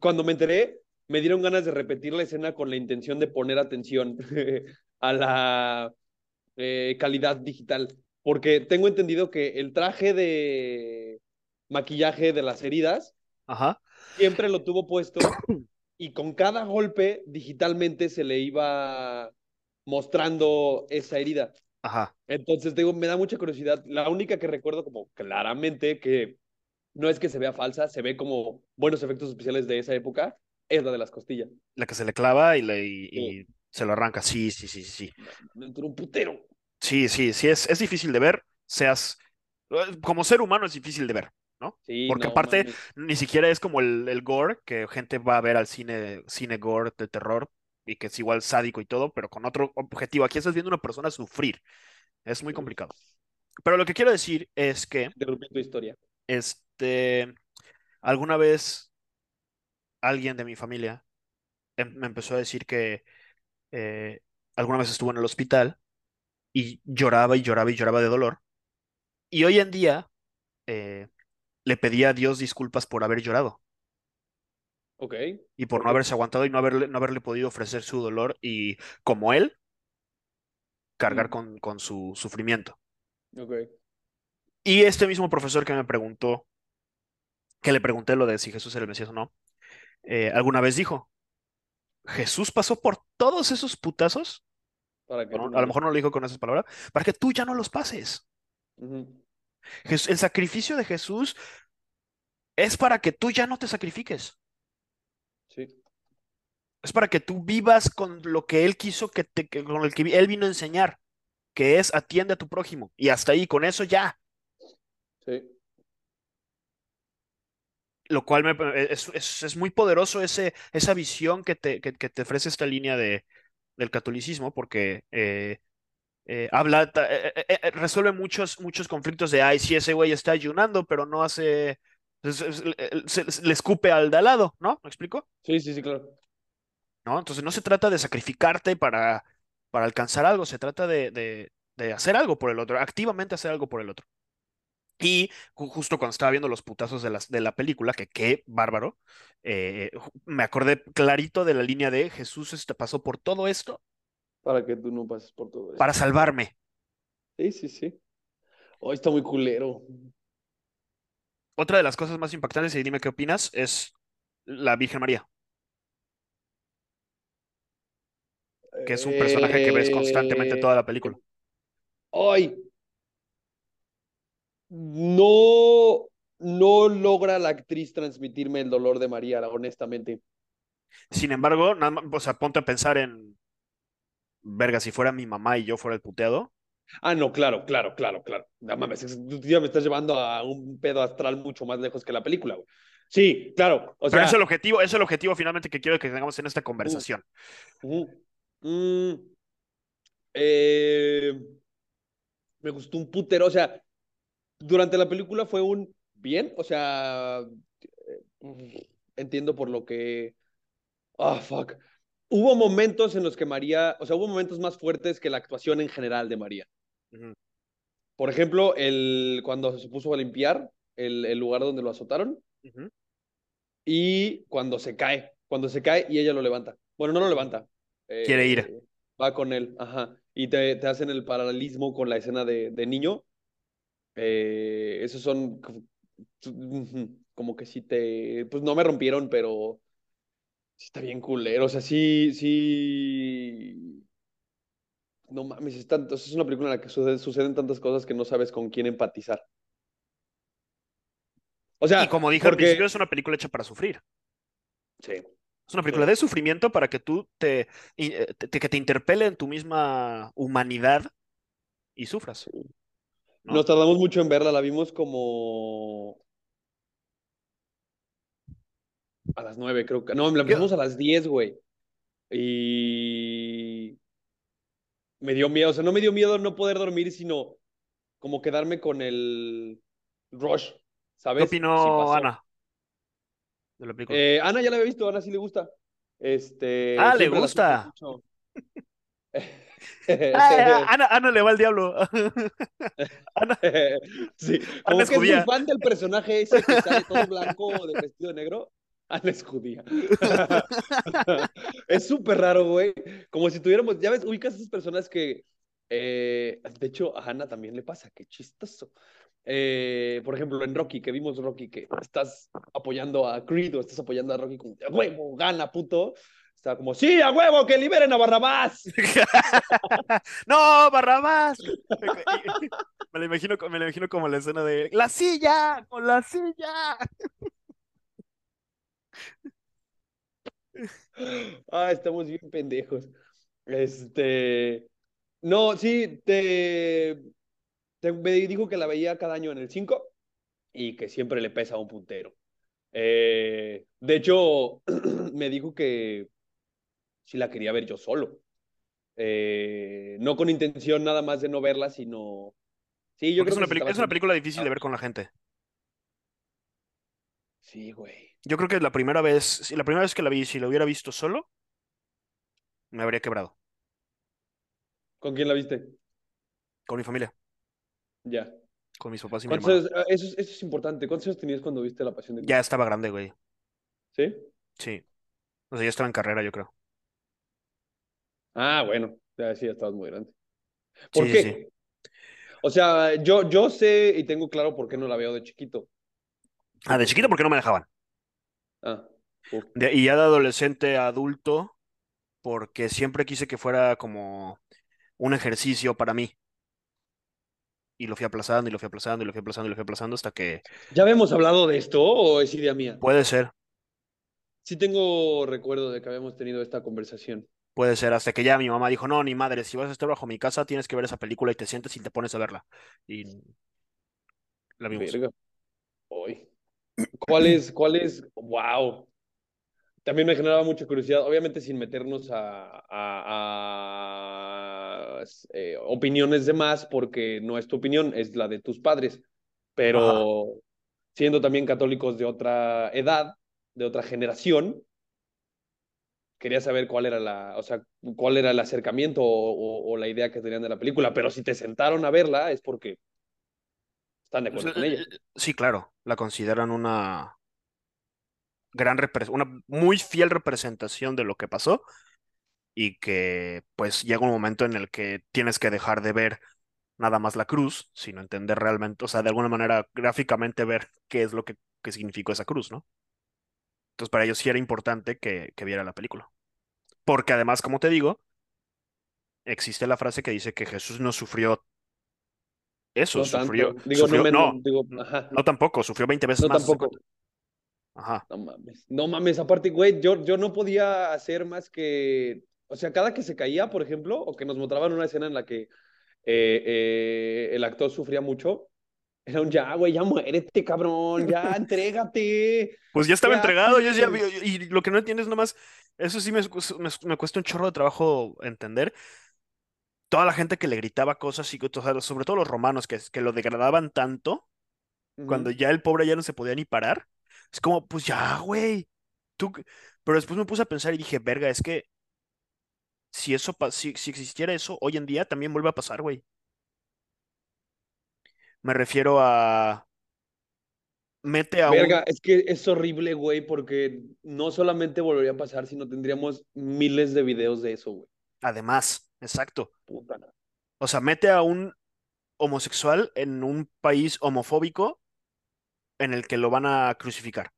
Cuando me enteré, me dieron ganas de repetir la escena con la intención de poner atención [laughs] a la eh, calidad digital. Porque tengo entendido que el traje de maquillaje de las heridas Ajá. siempre lo tuvo puesto y con cada golpe digitalmente se le iba mostrando esa herida. Ajá. Entonces, digo, me da mucha curiosidad. La única que recuerdo como claramente que no es que se vea falsa, se ve como buenos efectos especiales de esa época, es la de las costillas. La que se le clava y, le, y, Sí. y se lo arranca. Sí, sí, sí, sí. Me entró un putero. Sí, sí, sí, es, es difícil de ver. Seas. Como ser humano es difícil de ver, ¿no? Sí, Porque no, aparte, ni siquiera es como el, el gore, que gente va a ver al cine, cine gore de terror y que es igual sádico y todo, pero con otro objetivo. Aquí estás viendo a una persona sufrir. Es muy complicado. Pero lo que quiero decir es que, Interrumpí tu historia. este, alguna vez alguien de mi familia em- me empezó a decir que eh, alguna vez estuvo en el hospital y lloraba y lloraba y lloraba de dolor. Y hoy en día eh, le pedía a Dios disculpas por haber llorado Ok. y por ¿Por no haberse aguantado y no haberle, no haberle podido ofrecer su dolor y, como él, cargar Mm. con, con su sufrimiento. Ok. Y este mismo profesor que me preguntó, que le pregunté lo de si Jesús era el Mesías o no, eh, alguna vez dijo, Jesús pasó por todos esos putazos, Para que bueno, tú no a lo mejor no lo dijo con esas palabras, para que tú ya no los pases. El sacrificio de Jesús es para que tú ya no te sacrifiques. Es para que tú vivas con lo que él quiso que te, que- con el que él vino a enseñar, que es atiende a tu prójimo. Y hasta ahí, con eso ya. Sí. Lo cual me, es, es- es muy poderoso ese, esa visión que te, que, que te ofrece esta línea de, del catolicismo, porque eh, eh, habla, eh, eh, eh, resuelve muchos, muchos conflictos de, ay, sí, ese güey está ayunando, pero no hace, se- se- le escupe al de al lado, ¿no? ¿Me explico? Sí, sí, sí, claro. ¿No? Entonces no se trata de sacrificarte para, para alcanzar algo, se trata de, de- de hacer algo por el otro, activamente hacer algo por el otro. Y ju- justo cuando estaba viendo los putazos de, las, de la película, que qué bárbaro, eh, me acordé clarito de la línea de Jesús este, pasó por todo esto Para que tú no pases por todo eso. para salvarme. Sí, sí, sí. Hoy está muy culero. Otra de las cosas más impactantes, y dime qué opinas, es la Virgen María, que es un personaje que ves constantemente toda la película. Ay. No, no logra la actriz transmitirme el dolor de María, honestamente. Sin embargo, nada más, o sea, ponte a pensar en, verga, si fuera mi mamá y yo fuera el puteado, Ah, no, claro, claro, claro, claro. No mames, es- tú ya me estás llevando a un pedo astral mucho más lejos que la película, güey. Sí, claro. O Pero sea, es el objetivo, es el objetivo finalmente que quiero que tengamos en esta conversación. ujú. Mm, eh, me gustó un putero. O sea, durante la película fue un bien. O sea, eh, entiendo por lo que. Ah, fuck. Hubo momentos en los que María, o sea, hubo momentos más fuertes que la actuación en general de María. Por ejemplo, el, cuando se puso a limpiar el, el lugar donde lo azotaron y cuando se cae, cuando se cae y ella lo levanta. Bueno, no lo levanta. Quiere ir. Eh, Va con él, ajá. Y te, te hacen el paralelismo con la escena de, de niño. Eh, esos son como- que sí te, pues no me rompieron, pero sí está bien culero. O sea, sí, sí. No mames, es, tanto, es una película en la que suceden, suceden tantas cosas que no sabes con quién empatizar. O sea, Y como dije al porque... principio, es una película hecha para sufrir. Sí. Es una película de sufrimiento para que tú te, eh, te- que te interpele en tu misma humanidad y sufras. ¿no? Nos tardamos mucho en verla, la vimos como a las nueve, creo que. No, la empezamos a las diez, güey. Y me dio miedo, o sea, no me dio miedo no poder dormir, sino como quedarme con el rush, ¿Qué ¿sabes? opinó Sí pasó. Ana de la película? Eh, Ana ya la había visto, Ana sí le gusta. Este, Ah, le gusta. Ah, [laughs] [laughs] Ana, Ana le va al diablo. Ana, Sí, Ana como es que es muy fan del personaje ese que sale todo blanco de vestido negro. Ana es judía. [laughs] es súper raro, güey. Como si tuviéramos, ya ves, ubicas a esas personas que, eh, de hecho, a Ana también le pasa, qué chistoso. Eh, por ejemplo, en Rocky, que vimos Rocky, que estás apoyando a Creed o estás apoyando a Rocky como, a huevo, gana, puto. Está como, sí, a huevo, que liberen a Barrabás. [laughs] no, Barrabás. [laughs] Me lo imagino, me lo imagino como la escena de la silla, con la silla. [laughs] Ah, estamos bien pendejos. Este. No, sí, te, te- me dijo que la veía cada año en el 5 y que siempre le pesa un puntero. Eh, de hecho, [clears throat] me dijo que sí la quería ver yo solo. Eh, no con intención nada más de no verla, sino. Sí, yo Porque creo es una, que es una película difícil de ver con la gente. Sí, güey. Yo creo que la primera vez, si la primera vez que la vi, si la hubiera visto solo, me habría quebrado ¿Con quién la viste? con mi familia, Ya. con mis papás y mi ¿Cuántos hermano. años- ah, eso, es- eso es importante. ¿Cuántos años tenías cuando viste La Pasión de Ya Cristo? estaba grande, güey. ¿Sí? Sí. O sea, ya estaba en carrera, yo creo. Ah, bueno, ya sí, ya estabas muy grande. ¿Por Sí, qué? sí, sí. O sea, yo, yo sé y tengo claro por qué no la veo de chiquito. Ah, de chiquito porque no me dejaban. Ah. De- y ya de adolescente a adulto, porque siempre quise que fuera como un ejercicio para mí. Y lo fui aplazando y lo fui aplazando y lo fui aplazando y lo fui aplazando hasta que ¿Ya habíamos hablado de esto o es idea mía? puede ser, Sí tengo recuerdo de que habíamos tenido esta conversación. puede ser, hasta que ya mi mamá dijo, no, ni madre, si vas a estar bajo mi casa tienes que ver esa película y te sientes y te pones a verla. Y la vimos. Verga. Uy. ¿Cuál es, cuál es? Wow. También me generaba mucha curiosidad, obviamente sin meternos a, a- a, eh, opiniones de más, porque no es tu opinión, es la de tus padres. Pero siendo también católicos de otra edad, de otra generación, quería saber cuál era la, o sea, cuál era el acercamiento o, o- o la idea que tenían de la película. Pero si te sentaron a verla es porque están de acuerdo con ella. Sí, claro, la consideran una gran una muy fiel representación de lo que pasó y que pues llega un momento en el que tienes que dejar de ver nada más la cruz, sino entender realmente, o sea, de alguna manera gráficamente ver qué es lo que, que significó esa cruz, ¿no? Entonces para ellos sí era importante que, que viera la película. Porque además, como te digo, existe la frase que dice que Jesús no sufrió eso, No sufrió, tanto. Digo, sufrió, no, me, no, digo, no, ajá. no tampoco, sufrió 20 veces No más. tampoco. Ajá. No mames. No mames, aparte, güey, yo, yo no podía hacer más que. O sea, cada que se caía, por ejemplo, o que nos mostraban una escena en la que eh, eh, el actor sufría mucho, era un ya, güey, ya muérete, cabrón, ya [laughs] entrégate. Pues ya estaba ¿Qué entregado, yo ya vi- y lo que no entiendes nomás, eso sí me, me, me cuesta un chorro de trabajo entender. Toda la gente que le gritaba cosas, y, o sea, sobre todo los romanos, que, que lo degradaban tanto, cuando ya el pobre ya no se podía ni parar, es como, pues ya, güey. Tú... Pero después me puse a pensar y dije, verga, es que si eso, si, si existiera eso hoy en día, también vuelve a pasar, güey. Me refiero a... Mete a Verga, un... es que es horrible, güey, porque no solamente volvería a pasar, sino tendríamos miles de videos de eso, güey. Además, exacto. Puta. O sea, mete a un homosexual en un país homofóbico en el que lo van a crucificar.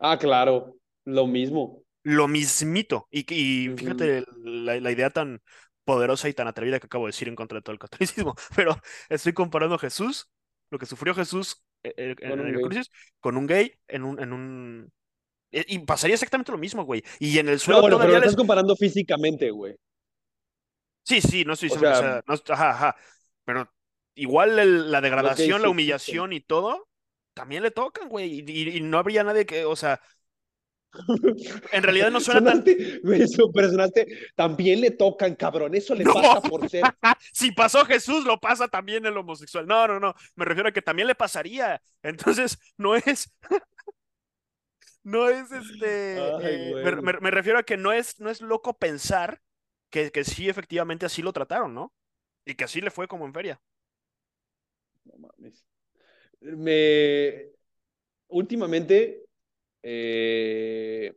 Ah, claro, lo mismo. Lo mismito. Y, y fíjate la, la idea tan poderosa y tan atrevida que acabo de decir en contra de todo el catolicismo. [laughs] Pero estoy comparando a Jesús, lo que sufrió Jesús eh, eh, en, en el crucis, con un gay en un, en un... eh, Y pasaría exactamente lo mismo, güey. Y en el No, suelo bueno, pero lo les... estás comparando físicamente, güey. Sí, sí, no estoy O diciendo que sea, sea... no- ajá, ajá. Pero igual el- la degradación, la sí existen. humillación y todo, también le tocan, güey. Y, y- y no habría nadie que, o sea, en realidad no suena tan... Sonaste, sonaste, también le tocan, cabrón, eso le No. pasa por ser. [laughs] Si pasó Jesús, lo pasa también el homosexual. No, no, no. Me refiero a que también le pasaría. Entonces, no es. [laughs] No es este. Ay, eh, me, güey. me- me refiero a que no es, no es loco pensar que, que sí, efectivamente, así lo trataron, ¿no? Y que así le fue como en feria. No mames. Me, últimamente, eh,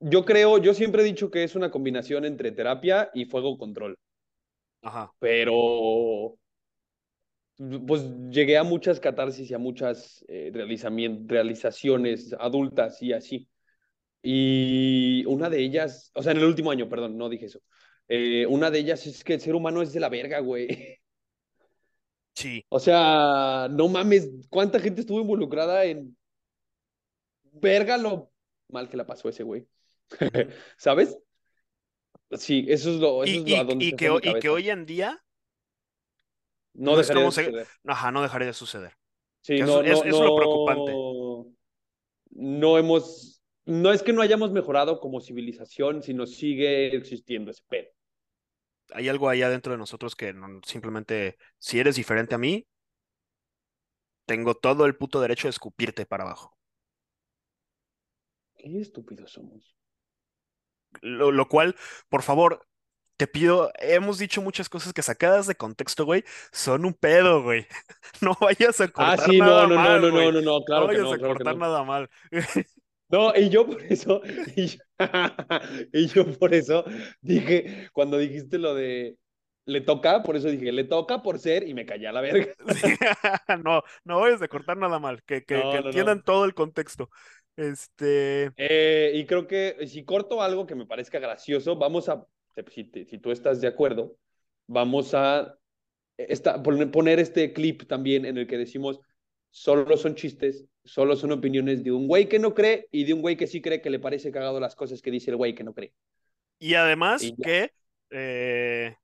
yo creo, yo siempre he dicho que es una combinación entre terapia y fuego control, Ajá. pero pues llegué a muchas catarsis y a muchas eh, realizamien- realizaciones adultas y así. Y una de ellas, o sea, en el último año, perdón, no dije eso. Eh, una de ellas es que el ser humano es de la verga, güey. Sí. O sea, no mames, ¿cuánta gente estuvo involucrada en verga lo mal que la pasó ese güey? [laughs] ¿Sabes? Sí, eso es lo, eso Y, es lo a y- donde y se que, fue y que hoy en día No no dejaría de se. suceder. Ajá, no dejaría de suceder. Sí, no, eso, es, no, eso es lo preocupante. no, hemos, no es que no hayamos mejorado como civilización, sino sigue existiendo ese pedo. Hay algo allá dentro de nosotros que no- simplemente, si eres diferente a mí, tengo todo el puto derecho de escupirte para abajo. Qué estúpidos somos. Lo, lo cual, por favor, te pido, hemos dicho muchas cosas que sacadas de contexto, güey, son un pedo, güey. [laughs] No vayas a Ah, cortar sí, nada no, no, no, mal, no, güey. no, no, no, No claro que vayas no, a claro que cortar no. nada mal. [laughs] No, y yo por eso, [laughs] y yo, y yo por eso dije, cuando dijiste lo de le toca, por eso dije, le toca por ser y me callé a la verga. Sí, No, no vayas a cortar nada mal, que, que, No, que no, entiendan no. todo el contexto. Este, Eh, y creo que si corto algo que me parezca gracioso, vamos a, si, te- si tú estás de acuerdo, vamos a esta, poner este clip también en el que decimos solo son chistes, solo son opiniones de un güey que no cree y de un güey que sí cree que le parece cagado las cosas que dice el güey que no cree. Y además que eh,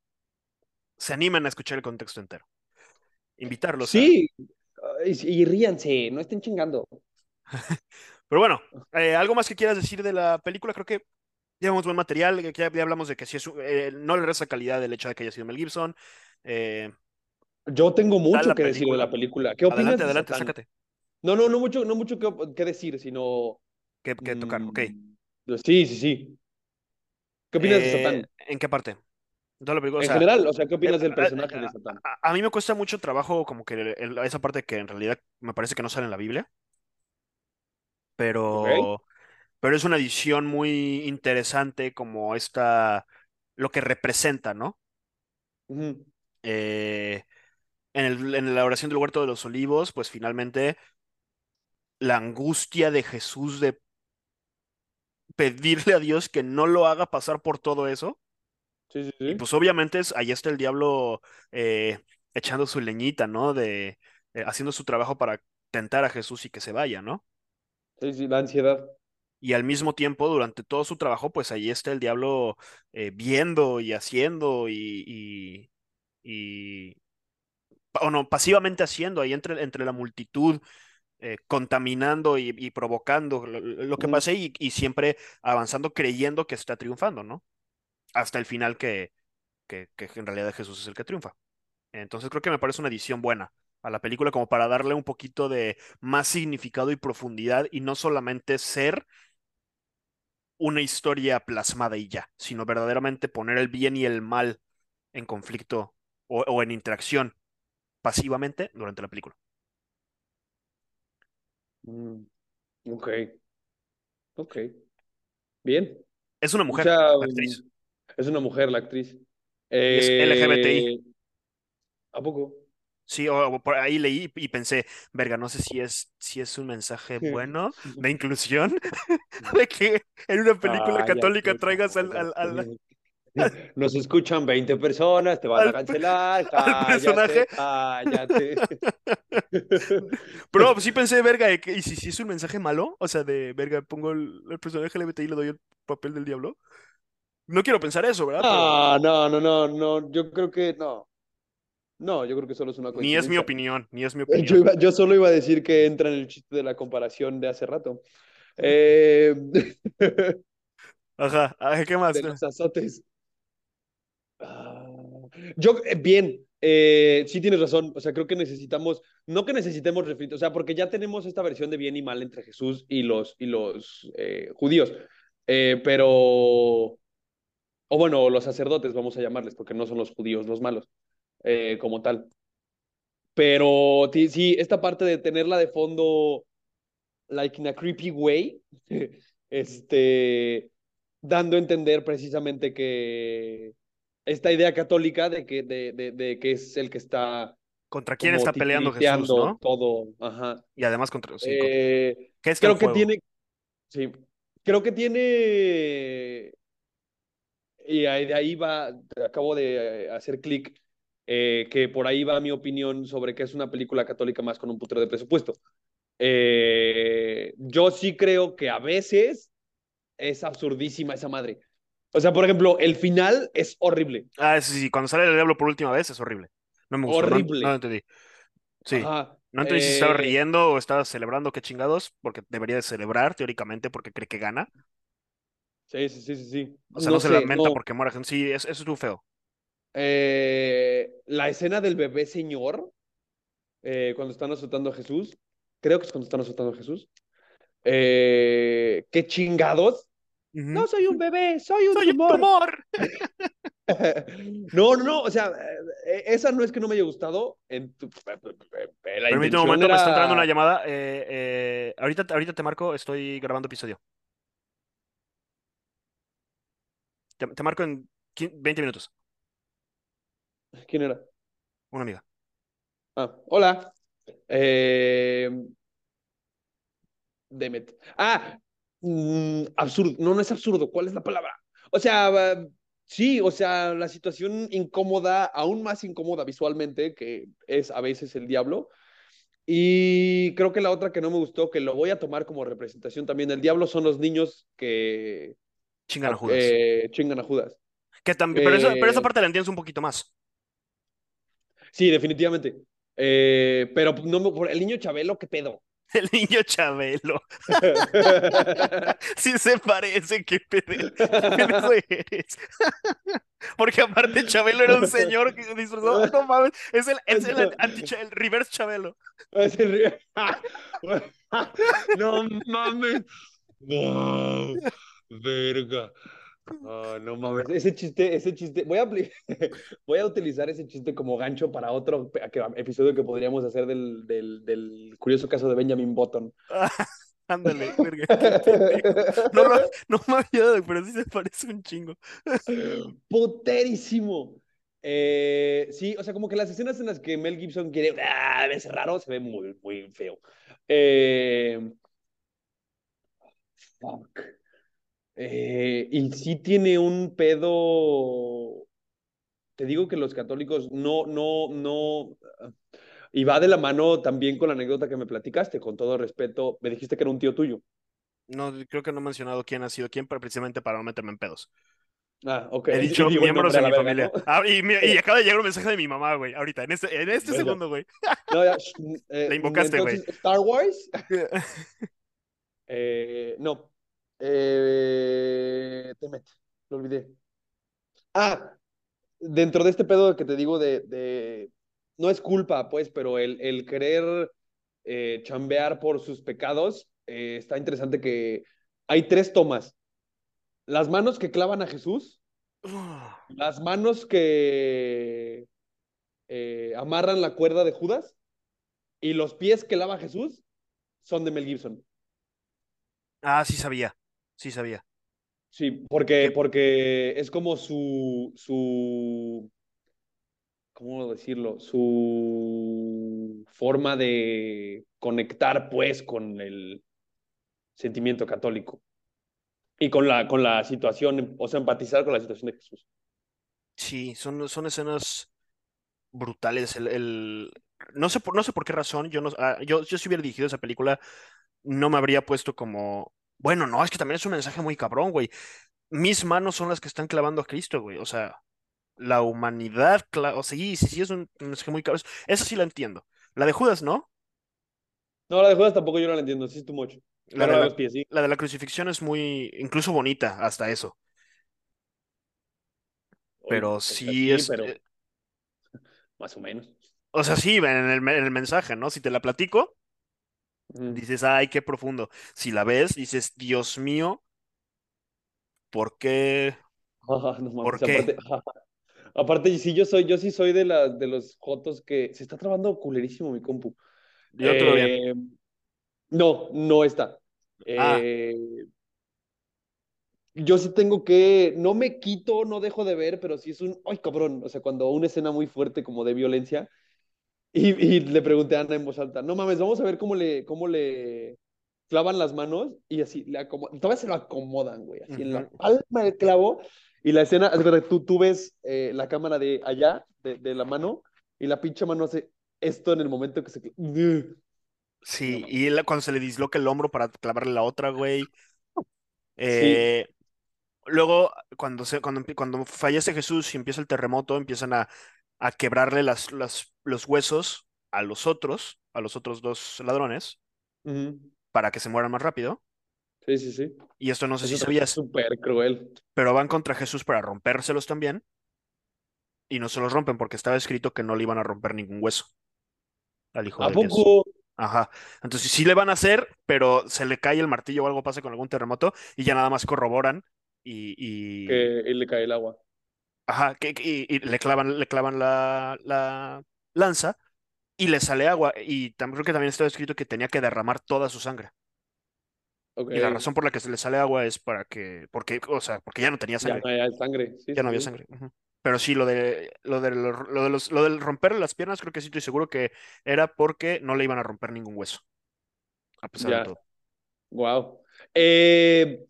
se animen a escuchar el contexto entero. Invitarlos. Sí, y, ríanse, no estén chingando. [laughs] Pero bueno, eh, ¿algo más que quieras decir de la película? Creo que llevamos buen material, que ya, hablamos de que si es, eh, no le resta calidad el hecho de que haya sido Mel Gibson. Eh, Yo tengo mucho que decir de la película. ¿Qué opinas? Adelante, adelante, sácate. No, no, no mucho, no mucho que, decir, sino... Que, tocar, ok. Mm, sí, sí, sí. ¿Qué opinas de Satán? ¿En qué parte? en general, o sea, ¿qué opinas del personaje de Satán? A, mí me cuesta mucho trabajo como que esa parte que en realidad me parece que no sale en la Biblia. Pero, pero es una edición muy interesante como esta, lo que representa, ¿no? Eh, en, el, en la oración del huerto de los olivos, pues finalmente la angustia de Jesús de pedirle a Dios que no lo haga pasar por todo eso y pues obviamente es, ahí está el diablo eh, echando su leñita, ¿no? De eh, haciendo su trabajo para tentar a Jesús y que se vaya, ¿no? Sí, sí, la ansiedad. Y al mismo tiempo, durante todo su trabajo, pues ahí está el diablo eh, viendo y haciendo y, y, o no, pasivamente haciendo ahí entre, entre la multitud, contaminando y, provocando lo, que pasa y, y siempre avanzando creyendo que está triunfando, ¿no? hasta el final que, que, en realidad Jesús es el que triunfa. Entonces creo que me parece una edición buena a la película como para darle un poquito de más significado y profundidad y no solamente ser una historia plasmada y ya, sino verdaderamente poner el bien y el mal en conflicto o, en interacción pasivamente durante la película. Mm, ok. Ok. Bien. Es una mujer, actriz. Es una mujer la actriz. es LGBTI. Eh, ¿A poco? Sí, o, por ahí leí y pensé, verga, no sé si es, si es un mensaje bueno de inclusión, [laughs] de que en una película católica traigas al, al, [laughs] Nos escuchan 20 personas, te van a cancelar. [laughs] Cállate, personaje. Cállate. Pero sí pensé, verga, ¿y si, si es un mensaje malo? O sea, de verga, pongo el, el personaje LGBTI y le doy el papel del diablo. No quiero pensar eso, ¿verdad? No, no, no, no, no, yo creo que no. No, yo creo que solo es una Ni es mi opinión, ni es mi opinión. Yo, solo iba a decir que entra en el chiste de la comparación de hace rato. Eh... [laughs] Ajá, ¿qué más? De los azotes. Ah, yo, eh, bien, eh, sí tienes razón. O sea, creo que necesitamos, no que necesitemos refritos, o sea, porque ya tenemos esta versión de bien y mal entre Jesús y los, y los eh, judíos. pero o bueno, los sacerdotes, vamos a llamarles, porque no son los judíos los malos, eh, como tal. Pero sí, esta parte de tenerla de fondo, like in a creepy way, [laughs] este, dando a entender precisamente que esta idea católica de que, de, de, que es el que está ¿Contra quién está peleando Jesús, no? Todo, ajá. Y además contra... Sí, eh, creo que tiene... Sí, creo que tiene y de ahí va, acabo de hacer clic, eh, que por ahí va mi opinión sobre que es una película católica más con un putero de presupuesto. Eh, yo sí creo que a veces es absurdísima esa madre. O sea, por ejemplo, el final es horrible. Ah, sí, sí, cuando sale el diablo por última vez es horrible. No me gustó. Horrible. No, entendí. Sí. No entendí si estaba riendo o estaba celebrando, qué chingados, porque debería de celebrar teóricamente porque cree que gana. Sí, sí, sí, sí. O sea, no, se lamenta porque muera gente. Sí, eso es muy feo. Eh, la escena del bebé señor, eh, cuando están azotando a Jesús, creo que es cuando están azotando a Jesús. Eh, qué chingados. No soy un bebé, soy un soy tumor. [laughs] [laughs] no, no, no, o sea, esa no es que no me haya gustado. En tu... Permíteme un momento, me está entrando una llamada. ahorita, ahorita te marco, estoy grabando episodio. Te, marco en 20 minutos. ¿Quién era? Una amiga. Ah, hola. Eh... Demet. Ah, mm, absurdo. No, no es absurdo. ¿Cuál es la palabra? O sea, Sí, o sea, la situación incómoda, aún más incómoda visualmente, que es a veces el diablo. Y creo que la otra que no me gustó, que lo voy a tomar como representación también del diablo, son los niños que Chingan a Judas. eh, chingan a Judas. Que también, pero, eso- pero esa eh, parte la entiendes un poquito más. Sí, definitivamente. Eh, pero no me- por el niño Chabelo, ¿qué pedo? [laughs] El niño Chabelo. [laughs] Sí se parece, qué pedo. ¿Qué eres? [laughs] Porque aparte Chabelo era un señor que disfrazó. No mames, es el, es el, anti el reverse Chabelo. Es el río. No mames. No, verga. Ah, no mames. Ese chiste, ese chiste. Voy a, [laughs] voy a utilizar ese chiste como gancho para otro episodio que podríamos hacer del, del, del curioso caso de Benjamin Button. [laughs] Ándale, verga. No, no me había dado, pero sí se parece un chingo. [laughs] Puterísimo. Eh, sí, o sea, como que las escenas en las que Mel Gibson quiere ah, verse raro se ve muy, muy feo. Eh, fuck. Eh, y sí tiene un pedo. Te digo que los católicos no, no, no. Y va de la mano también con la anécdota que me platicaste, con todo respeto. Me dijiste que era un tío tuyo. No, creo que no he mencionado quién ha sido quién, pero precisamente para no meterme en pedos. Ah, ok. He dicho [laughs] miembros de mi verga, familia. ¿no? Ah, y, mira, y [laughs] acaba de llegar un mensaje de mi mamá, güey, ahorita, en este, en este Bueno. segundo, güey. [laughs] No, ya, eh, La invocaste, güey. Star Wars. Eh, no. Eh, Temet, lo olvidé. Ah, dentro de este pedo que te digo de, de- no es culpa, pues, pero el, el querer eh, chambear por sus pecados, eh, está interesante que hay tres tomas. Las manos que clavan a Jesús, [sighs] las manos que eh, amarran la cuerda de Judas y los pies que lava Jesús son de Mel Gibson. Ah, sí sabía, sí sabía. Sí, porque, porque es como su, su, ¿cómo decirlo? Su forma de conectar, pues, con el sentimiento católico y con la, con la situación, o sea, empatizar con la situación de Jesús. Sí, son, son escenas brutales. El, el- No sé por, no sé por qué razón, yo no, ah, yo, yo si hubiera dirigido esa película, no me habría puesto como, bueno, no, es que también es un mensaje muy cabrón, güey. Mis manos son las que están clavando a Cristo, güey. O sea, la humanidad, o sea, sí, sí, sí, es un mensaje muy cabrón. Esa sí la entiendo. La de Judas, ¿no? No, la de Judas tampoco yo no la entiendo, sí es too much. La de la pies, sí. la de la crucifixión es muy, incluso bonita, hasta eso. Pero sí es, pero eh, [laughs] más o menos. o sea, sí, en el, en el mensaje, ¿no? Si te la platico. Dices, ay, qué profundo. Si la ves, dices, Dios mío, ¿por qué? Ah, no ¿Por qué? aparte, aparte, sí, yo soy, yo sí soy de la, de los jotos que se está trabando culerísimo mi compu. Yo. Eh, no, no está. Ah, Eh, yo sí tengo que, no me quito, no dejo de ver, pero sí es un, ay cabrón, o sea, cuando una escena muy fuerte como de violencia, y, y le pregunté a Ana en voz alta, no mames, vamos a ver cómo le, cómo le clavan las manos y así, le acomodan, todavía se lo acomodan, güey, así en la palma del clavo, y la escena, es verdad, tú, tú ves eh, la cámara de allá, de, de la mano, y la pinche mano hace esto en el momento que se... Sí, y cuando se le disloca el hombro para clavarle la otra, güey. Sí, Eh, luego, cuando, se, cuando, cuando fallece Jesús y empieza el terremoto, empiezan a, a quebrarle las, las- los huesos a los otros, a los otros dos ladrones, para que se mueran más rápido. Sí, sí, sí. Y esto no sé si Eso es sabías, súper cruel. pero van contra Jesús para rompérselos también. Y no se los rompen porque estaba escrito que no le iban a romper ningún hueso al Hijo ¿A de poco? Ajá. Entonces sí le van a hacer, pero se le cae el martillo o algo pasa con algún terremoto y ya nada más corroboran y, y- Que él le cae el agua. Ajá, que, y, y le clavan, le clavan la, la lanza y le sale agua. Y también creo que también estaba escrito que tenía que derramar toda su sangre. Y la razón por la que se le sale agua es para que, porque, o sea, porque ya no tenía Ya sangre. no hay sangre. Sí, Ya sí, no había sí. sangre. Pero sí, lo de lo de, lo, lo de los, lo del romperle las piernas, creo que sí estoy seguro que era porque no le iban a romper ningún hueso, a pesar de todo. Wow. Eh,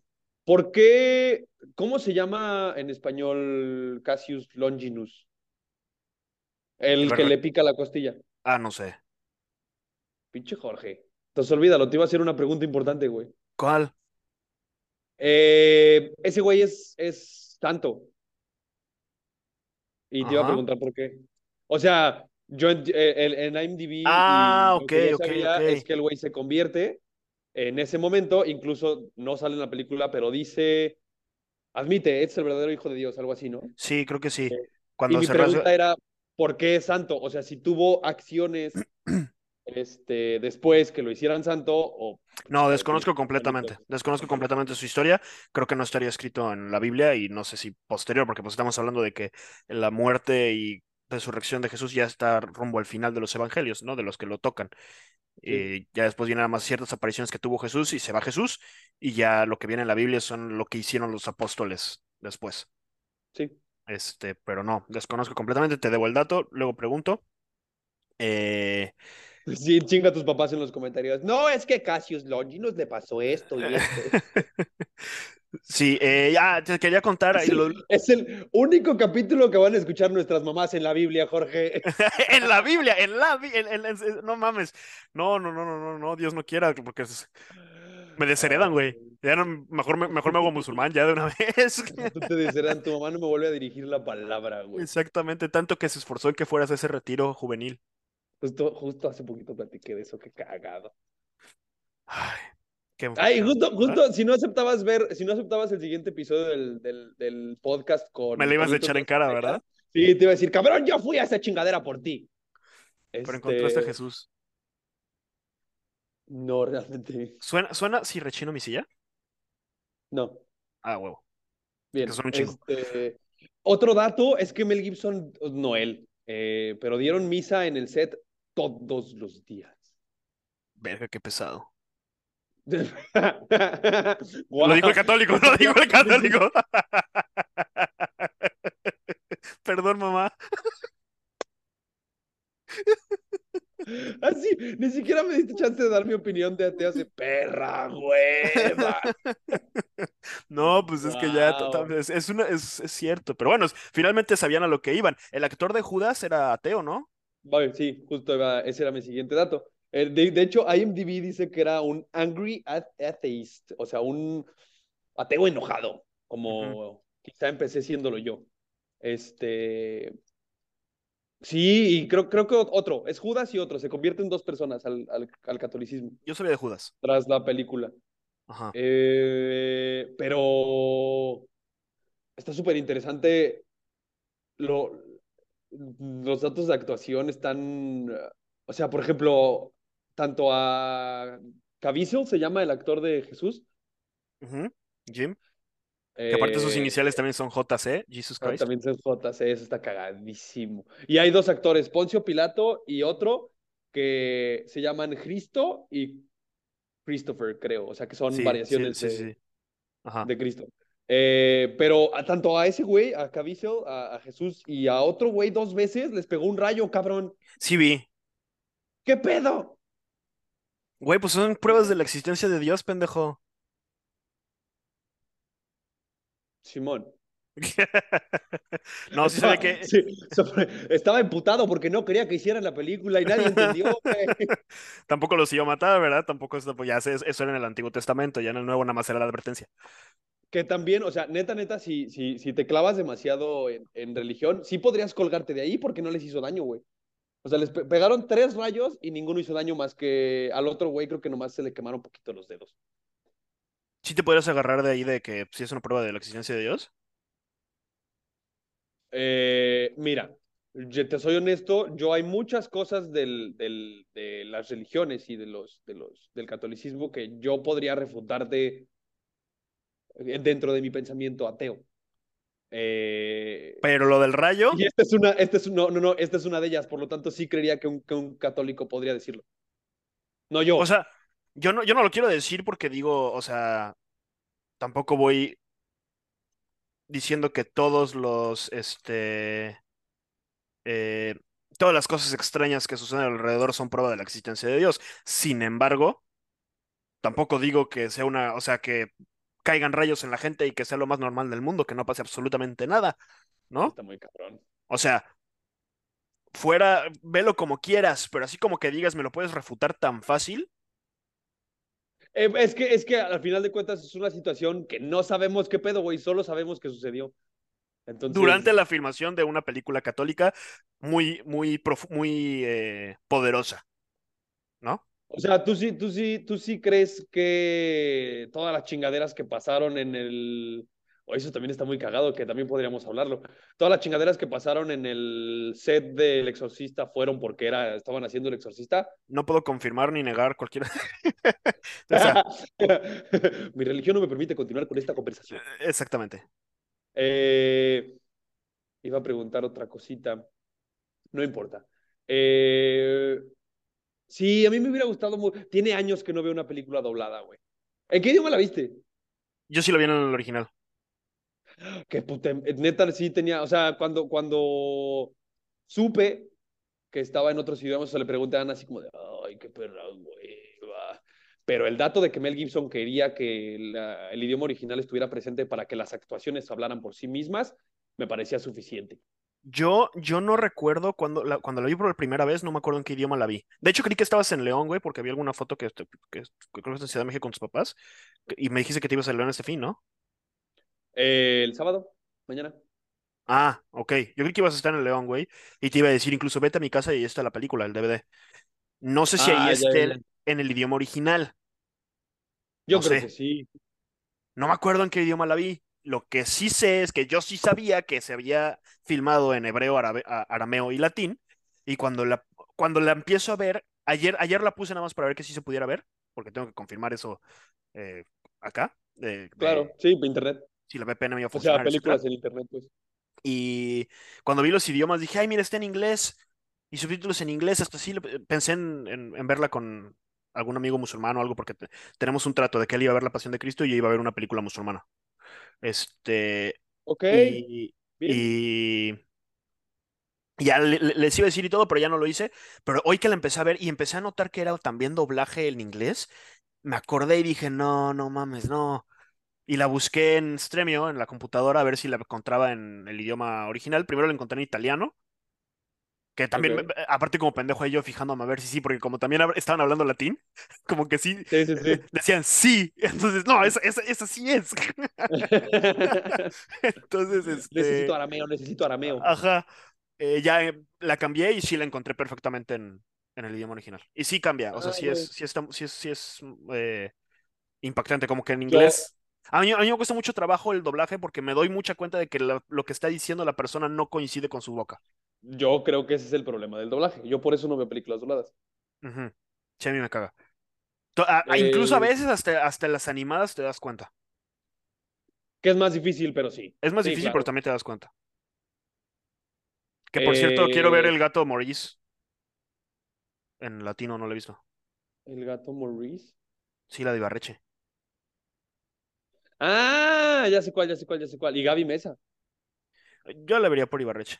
¿Por qué? ¿Cómo se llama en español Cassius Longinus? El que le pica la costilla. Ah, no sé. Pinche Jorge. Entonces olvídalo, te iba a hacer una pregunta importante, güey. ¿Cuál? Eh, ese güey es, es santo. Y te iba a preguntar por qué. O sea, yo en, eh, en IMDb Ah, y lo que ok, yo ok. es que el güey se convierte en ese momento, incluso no sale en la película, pero dice, admite, es el verdadero hijo de Dios, algo así, ¿no? Sí, creo que sí. Eh, Y Cuando mi se pregunta rasga. era, ¿por qué es santo? O sea, si tuvo acciones [clears throat] este, después que lo hicieran santo o... No, desconozco completamente. Desconozco completamente su historia. Creo que no estaría escrito en la Biblia y no sé si posterior, porque pues estamos hablando de que la muerte y resurrección de Jesús ya está rumbo al final de los evangelios, ¿no? De los que lo tocan. Sí, Y ya después vienen nada más ciertas apariciones que tuvo Jesús y se va Jesús y ya lo que viene en la Biblia son lo que hicieron los apóstoles después. sí. Este, pero no, desconozco completamente, te debo el dato, luego pregunto. Eh, Sí, chinga a tus papás en los comentarios. No, es que Cassius Longinus le pasó esto y esto. [laughs] sí, eh, ya te quería contar. Es lo- el, es el único capítulo que van a escuchar nuestras mamás en la Biblia, Jorge. [laughs] en la Biblia, en la en- en- en- no mames. No, no, no, no, no, no, Dios no quiera, porque es- me desheredan, güey. Ya no, mejor me, mejor me hago musulmán ya de una [laughs] vez. Tú te dices, tu mamá no me vuelve a dirigir la palabra, güey. Exactamente, tanto que se esforzó en que fueras a ese retiro juvenil. Justo, justo hace poquito platiqué de eso, qué cagado. Ay, Ay, justo, justo, si no aceptabas ver, si no aceptabas el siguiente episodio del, del, del podcast con. Me la ibas a echar en cara, ¿verdad? Sí, te iba a decir, cabrón, yo fui a esa chingadera por ti. Pero encontraste a Este, Jesús. No, realmente. ¿Suena, suena si rechino mi silla? No. Ah, huevo. Bien. Son un chingo. Este, otro dato es que Mel Gibson, no él, eh, pero dieron misa en el set todos los días. Verga, qué pesado. Lo dijo el católico, lo dijo el católico. [laughs] Perdón, mamá. Así, Ah, ni siquiera me diste chance de dar mi opinión de ateo, hace perra hueva. No, pues es que ya es, es una, es, es cierto. Pero bueno, finalmente sabían a lo que iban. El actor de Judas era ateo, ¿no? Vale, sí, justo iba- ese era mi siguiente dato. Eh, de, de hecho, IMDb dice que era un angry ath- atheist, o sea, un ateo enojado, como quizá empecé siéndolo yo. Este. Sí, y creo, creo que otro, es Judas y otro, se convierte en dos personas al, al, al catolicismo Yo sabía de Judas. tras la película. Ajá. Eh, pero está súper interesante. Lo, los datos de actuación están. O sea, por ejemplo, tanto a Caviezel, se llama el actor de Jesús. Jim. Que aparte sus eh, iniciales también son JC, Jesus ah, Christ. también es JC, eso está cagadísimo. Y hay dos actores, Poncio Pilato y otro que se llaman Cristo y Christopher, creo. O sea, que son Sí, variaciones sí, de, sí. Ajá. de Cristo. Eh, pero a, tanto a ese güey, a Caviezel, a, a Jesús y a otro güey dos veces les pegó un rayo, cabrón. Sí vi. ¿Qué pedo? Güey, pues son pruebas de la existencia de Dios, pendejo. Simón. [laughs] No, sí sabía que. Sí, sobre- estaba emputado porque no quería que hicieran la película y nadie entendió. güey. [laughs] Tampoco los iba a matar, ¿verdad? Tampoco esto, pues ya sé, eso era en el Antiguo Testamento, ya en el Nuevo nada más era la advertencia. Que también, o sea, neta, neta, si, si, si te clavas demasiado en, en religión, sí podrías colgarte de ahí porque no les hizo daño, güey. O sea, les pe- pegaron tres rayos y ninguno hizo daño más que al otro güey, creo que nomás se le quemaron un poquito los dedos. ¿Sí te podrías agarrar de ahí de que sí es una prueba de la existencia de Dios? Eh, mira, yo te soy honesto, yo hay muchas cosas del, del- de las religiones y de los, de los, del catolicismo que yo podría refutarte eh, dentro de mi pensamiento ateo. Eh, Pero lo del rayo, y esta es una, esta es, no, no, no, esta es una de ellas, por lo tanto sí creería que un, que un católico podría decirlo. No yo. o sea, yo no, yo no lo quiero decir porque digo, o sea, tampoco voy diciendo que todos los, este, eh, todas las cosas extrañas que suceden alrededor son prueba de la existencia de Dios. Sin embargo, tampoco digo que sea una, o sea, que caigan rayos en la gente y que sea lo más normal del mundo, que no pase absolutamente nada, ¿no? Está muy cabrón. O sea, fuera, velo como quieras, pero así como que digas, me lo puedes refutar tan fácil. Eh, es, que, es que al final de cuentas es una situación que no sabemos qué pedo, güey, solo sabemos que sucedió. Entonces, Durante la filmación de una película católica muy, muy, muy eh, poderosa, ¿no? O sea, tú sí, tú sí, tú sí crees que todas las chingaderas que pasaron en el. O eso también está muy cagado, que también podríamos hablarlo. Todas las chingaderas que pasaron en el set del exorcista fueron porque era, estaban haciendo el exorcista. No puedo confirmar ni negar cualquier. [laughs] [laughs] o sea... [laughs] Mi religión no me permite continuar con esta conversación. Exactamente. Eh, iba a preguntar otra cosita. No importa. Eh, Sí, a mí me hubiera gustado mucho. Tiene años que no veo una película doblada, güey. ¿En qué idioma la viste? Yo sí lo vi en el original. [gasps] Qué puta, neta sí tenía, o sea, cuando, cuando supe que estaba en otros idiomas, se le preguntaban así como de, ay, qué perra, güey. Pero el dato de que Mel Gibson quería que el idioma original estuviera presente para que las actuaciones hablaran por sí mismas, me parecía suficiente. Yo, yo no recuerdo cuando la, cuando la vi por primera vez, no me acuerdo en qué idioma la vi. De hecho, creí que estabas en León, güey, porque vi alguna foto que, que, que creo que en Ciudad de México con tus papás. Y me dijiste que te ibas a León este fin, ¿no? Eh, el sábado, mañana. Ah, ok. Yo creí que ibas a estar en León, güey. Y te iba a decir, incluso vete a mi casa y ahí está la película, el DVD. No sé si ahí Ah, esté en el idioma original. Yo No creo sé. que sí. No me acuerdo en qué idioma la vi. Lo que sí sé es que yo sí sabía que se había filmado en hebreo, arameo y latín. Y cuando la, cuando la empiezo a ver, ayer, ayer la puse nada más para ver que sí se pudiera ver, porque tengo que confirmar eso eh, acá. de- de Claro, sí, por internet. si la VPN me iba a O sea, funcionar, películas en internet, pues. Y cuando vi los idiomas dije, ay, mira, está en inglés y subtítulos en inglés. Hasta sí pensé en, en- en verla con algún amigo musulmán o algo, porque te- tenemos un trato de que él iba a ver La Pasión de Cristo y yo iba a ver una película musulmana. Este, Ok, y, y ya le- le- les iba a decir y todo, pero ya no lo hice. Pero hoy que la empecé a ver y empecé a notar que era también doblaje en inglés, me acordé y dije, no, no mames, no. Y la busqué en Stremio, en la computadora, a ver si la encontraba en el idioma original. Primero la encontré en italiano, que también, aparte como pendejo yo fijándome a ver si sí, porque como también estaban hablando latín, [laughs] como que sí, Sí, sí, sí. decían sí. [laughs] Entonces, no, esa, esa, esa sí es. [laughs] Entonces, este... necesito arameo, necesito arameo. Ajá. Eh, ya eh, la cambié y sí la encontré perfectamente en, en el idioma original. Y sí cambia, o sea, sí es, sí es, sí es eh, impactante, como que en inglés. A mí, a mí me cuesta mucho trabajo el doblaje porque me doy mucha cuenta de que la- lo que está diciendo la persona no coincide con su boca. Yo creo que ese es el problema del doblaje. Yo por eso no veo películas dobladas. Ujú. Sí, a mí me caga. A- incluso a Eh, veces hasta, hasta las animadas te das cuenta. Que es más difícil, pero sí. Es más Sí, difícil, claro. pero también te das cuenta. Que por cierto, quiero ver Eh, el gato Maurice. En latino no lo he visto. El gato Maurice. Sí, la de Ibarreche. Ah, ya sé cuál, ya sé cuál, ya sé cuál. Y Gaby Mesa. Yo la vería por Ibarreche.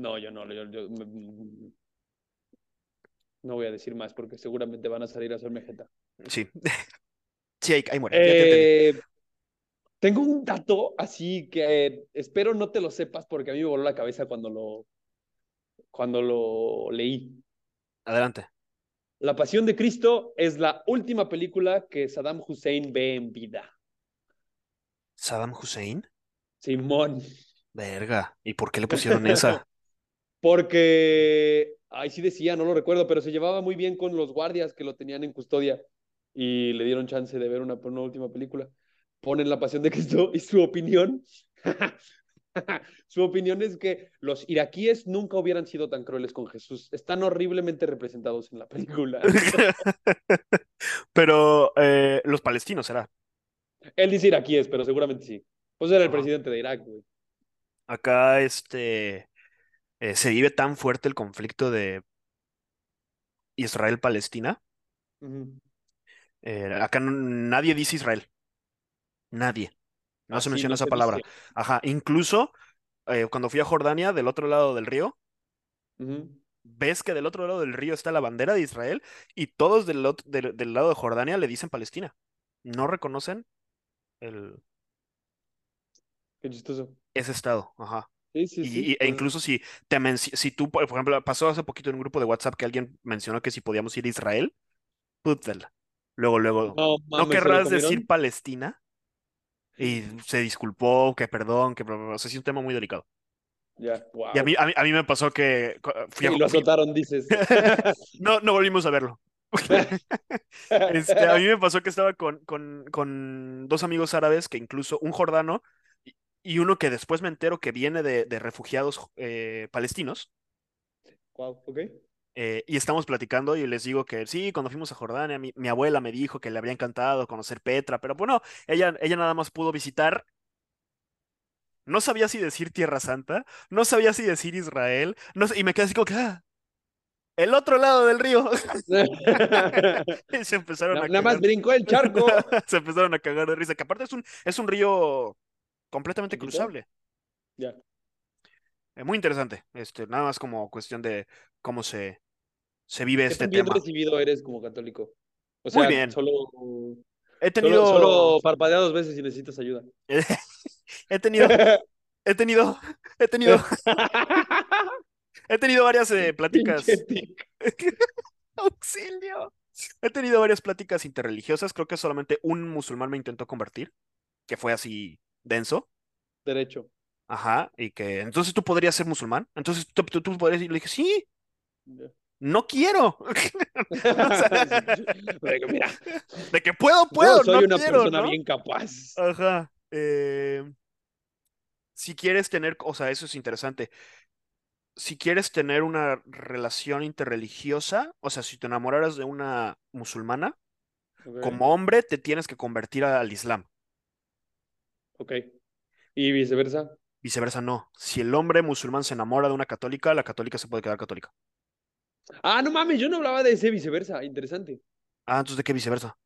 No, yo no, yo, yo- me- no voy a decir más porque seguramente van a salir a hacerme jeta. Sí. [laughs] Sí, ahí, ahí muere. te. Eh, tengo un dato así que espero no te lo sepas porque a mí me voló la cabeza cuando lo, cuando lo leí. Adelante. La Pasión de Cristo es la última película que Saddam Hussein ve en vida. Saddam Hussein. Simón. Verga. ¿Y por qué le [laughs] pusieron esa? Porque, ahí sí decía, no lo recuerdo, pero se llevaba muy bien con los guardias que lo tenían en custodia y le dieron chance de ver una, una última película. Ponen La Pasión de Cristo [laughs] y su opinión, [laughs] su opinión es que los iraquíes nunca hubieran sido tan crueles con Jesús. Están horriblemente representados en la película. [laughs] Pero eh, los palestinos será. Él dice iraquíes, pero seguramente sí. Pues era el presidente de Irak, güey. Acá este eh, se vive tan fuerte el conflicto de Israel-Palestina. Eh, acá no- nadie dice Israel. Nadie. No se Así menciona no esa se palabra. dice. Ajá. Incluso eh, cuando fui a Jordania, del otro lado del río, ves que del otro lado del río está la bandera de Israel y todos del, del, del lado de Jordania le dicen Palestina. No reconocen el, Qué chistoso. ese estado, ajá. Sí, sí, Y, sí. e incluso si te si tú, por ejemplo, pasó hace poquito en un grupo de WhatsApp que alguien mencionó que si podíamos ir a Israel. Luego, luego, No ¿no mames, ¿se lo querrás decir? Palestina? Y se disculpó, que perdón, que. O sea, sí es un tema muy delicado. Ya, Y a mí, wow. a mí, a mí me pasó que fui a, lo fui- azotaron, dices. [laughs] no, no volvimos a verlo. [laughs] Este, a mí me pasó que estaba con, con, con dos amigos árabes, que incluso un jordano y, uno que después me entero que viene de, de refugiados eh, palestinos. Wow, ok. eh, y estamos platicando y les digo que sí, cuando fuimos a Jordania, mi, mi abuela me dijo que le habría encantado conocer Petra, pero bueno, ella, ella nada más pudo visitar. No sabía si decir Tierra Santa, no sabía si decir Israel, no y me quedé así como que, "Ah, el otro lado del río. [laughs] [laughs] Y se empezaron a Nada más brincó el charco. [laughs] Se empezaron a cagar de risa, que aparte es un, es un río completamente cruzable. Ya. Muy interesante. Este, nada más como cuestión de cómo se, se vive ¿Qué este bien tema. recibido eres como católico? O Muy sea, bien. solo, He solo, tenido, solo parpadea dos veces si necesitas ayuda. [laughs] he tenido, he tenido, he tenido, he tenido varias eh, [laughs] pláticas. [laughs] Auxilio. He tenido varias pláticas interreligiosas. Creo que solamente un musulmán me intentó convertir, que fue así denso. Derecho. Ajá, y que entonces tú podrías ser musulmán. Entonces tú, tú, tú podrías. Y le dije, sí, no quiero. [laughs] O sea, [laughs] Digo, Mira, de que puedo, yo puedo, soy no una quiero, persona ¿no? bien capaz. Ajá. eh, si quieres tener, o sea, eso es interesante. Si quieres tener una relación interreligiosa, o sea, si te enamoraras de una musulmana, como hombre te tienes que convertir al Islam. Ok. Y viceversa. Viceversa, no. Si el hombre musulmán se enamora de una católica, la católica se puede quedar católica. Ah, no mames, yo no hablaba de ese viceversa. Interesante. Ah, entonces, ¿de qué viceversa?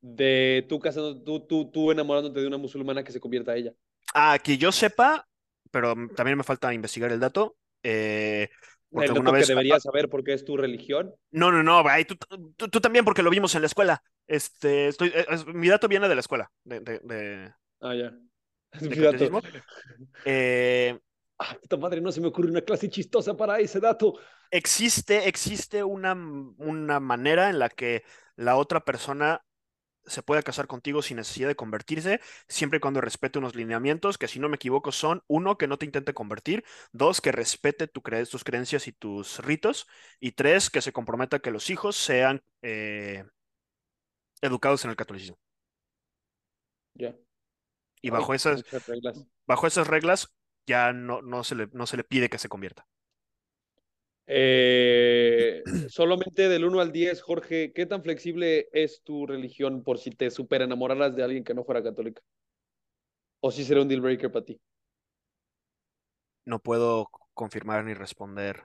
De tú casando, tú, tú, tú enamorándote de una musulmana que se convierta a ella. Ah, que yo sepa, pero también me falta investigar el dato. eh, porque El dato vez. que deberías saber porque es tu religión. No, no, no, tú, tú- tú también, porque lo vimos en la escuela. Este, estoy, es- mi dato viene de la escuela, de, de, de- Ah, ya. [laughs] de dato. [laughs] Eh, Ah, puta madre, no se me ocurre una clase chistosa para ese dato. existe, existe una, una manera en la que la otra persona se puede casar contigo sin necesidad de convertirse, siempre y cuando respete unos lineamientos que, si no me equivoco, son, uno, que no te intente convertir, dos, que respete tu cre- tus creencias y tus ritos, y tres, que se comprometa a que los hijos sean eh, educados en el catolicismo. Ya. Y Ay, bajo esas, reglas. bajo esas reglas ya no, no se le, no se le pide que se convierta. Eh, [clears throat] solamente del 1 al 10, Jorge, ¿qué tan flexible es tu religión por si te super enamoraras de alguien que no fuera católica? ¿O si será un deal breaker para ti? No puedo confirmar ni responder.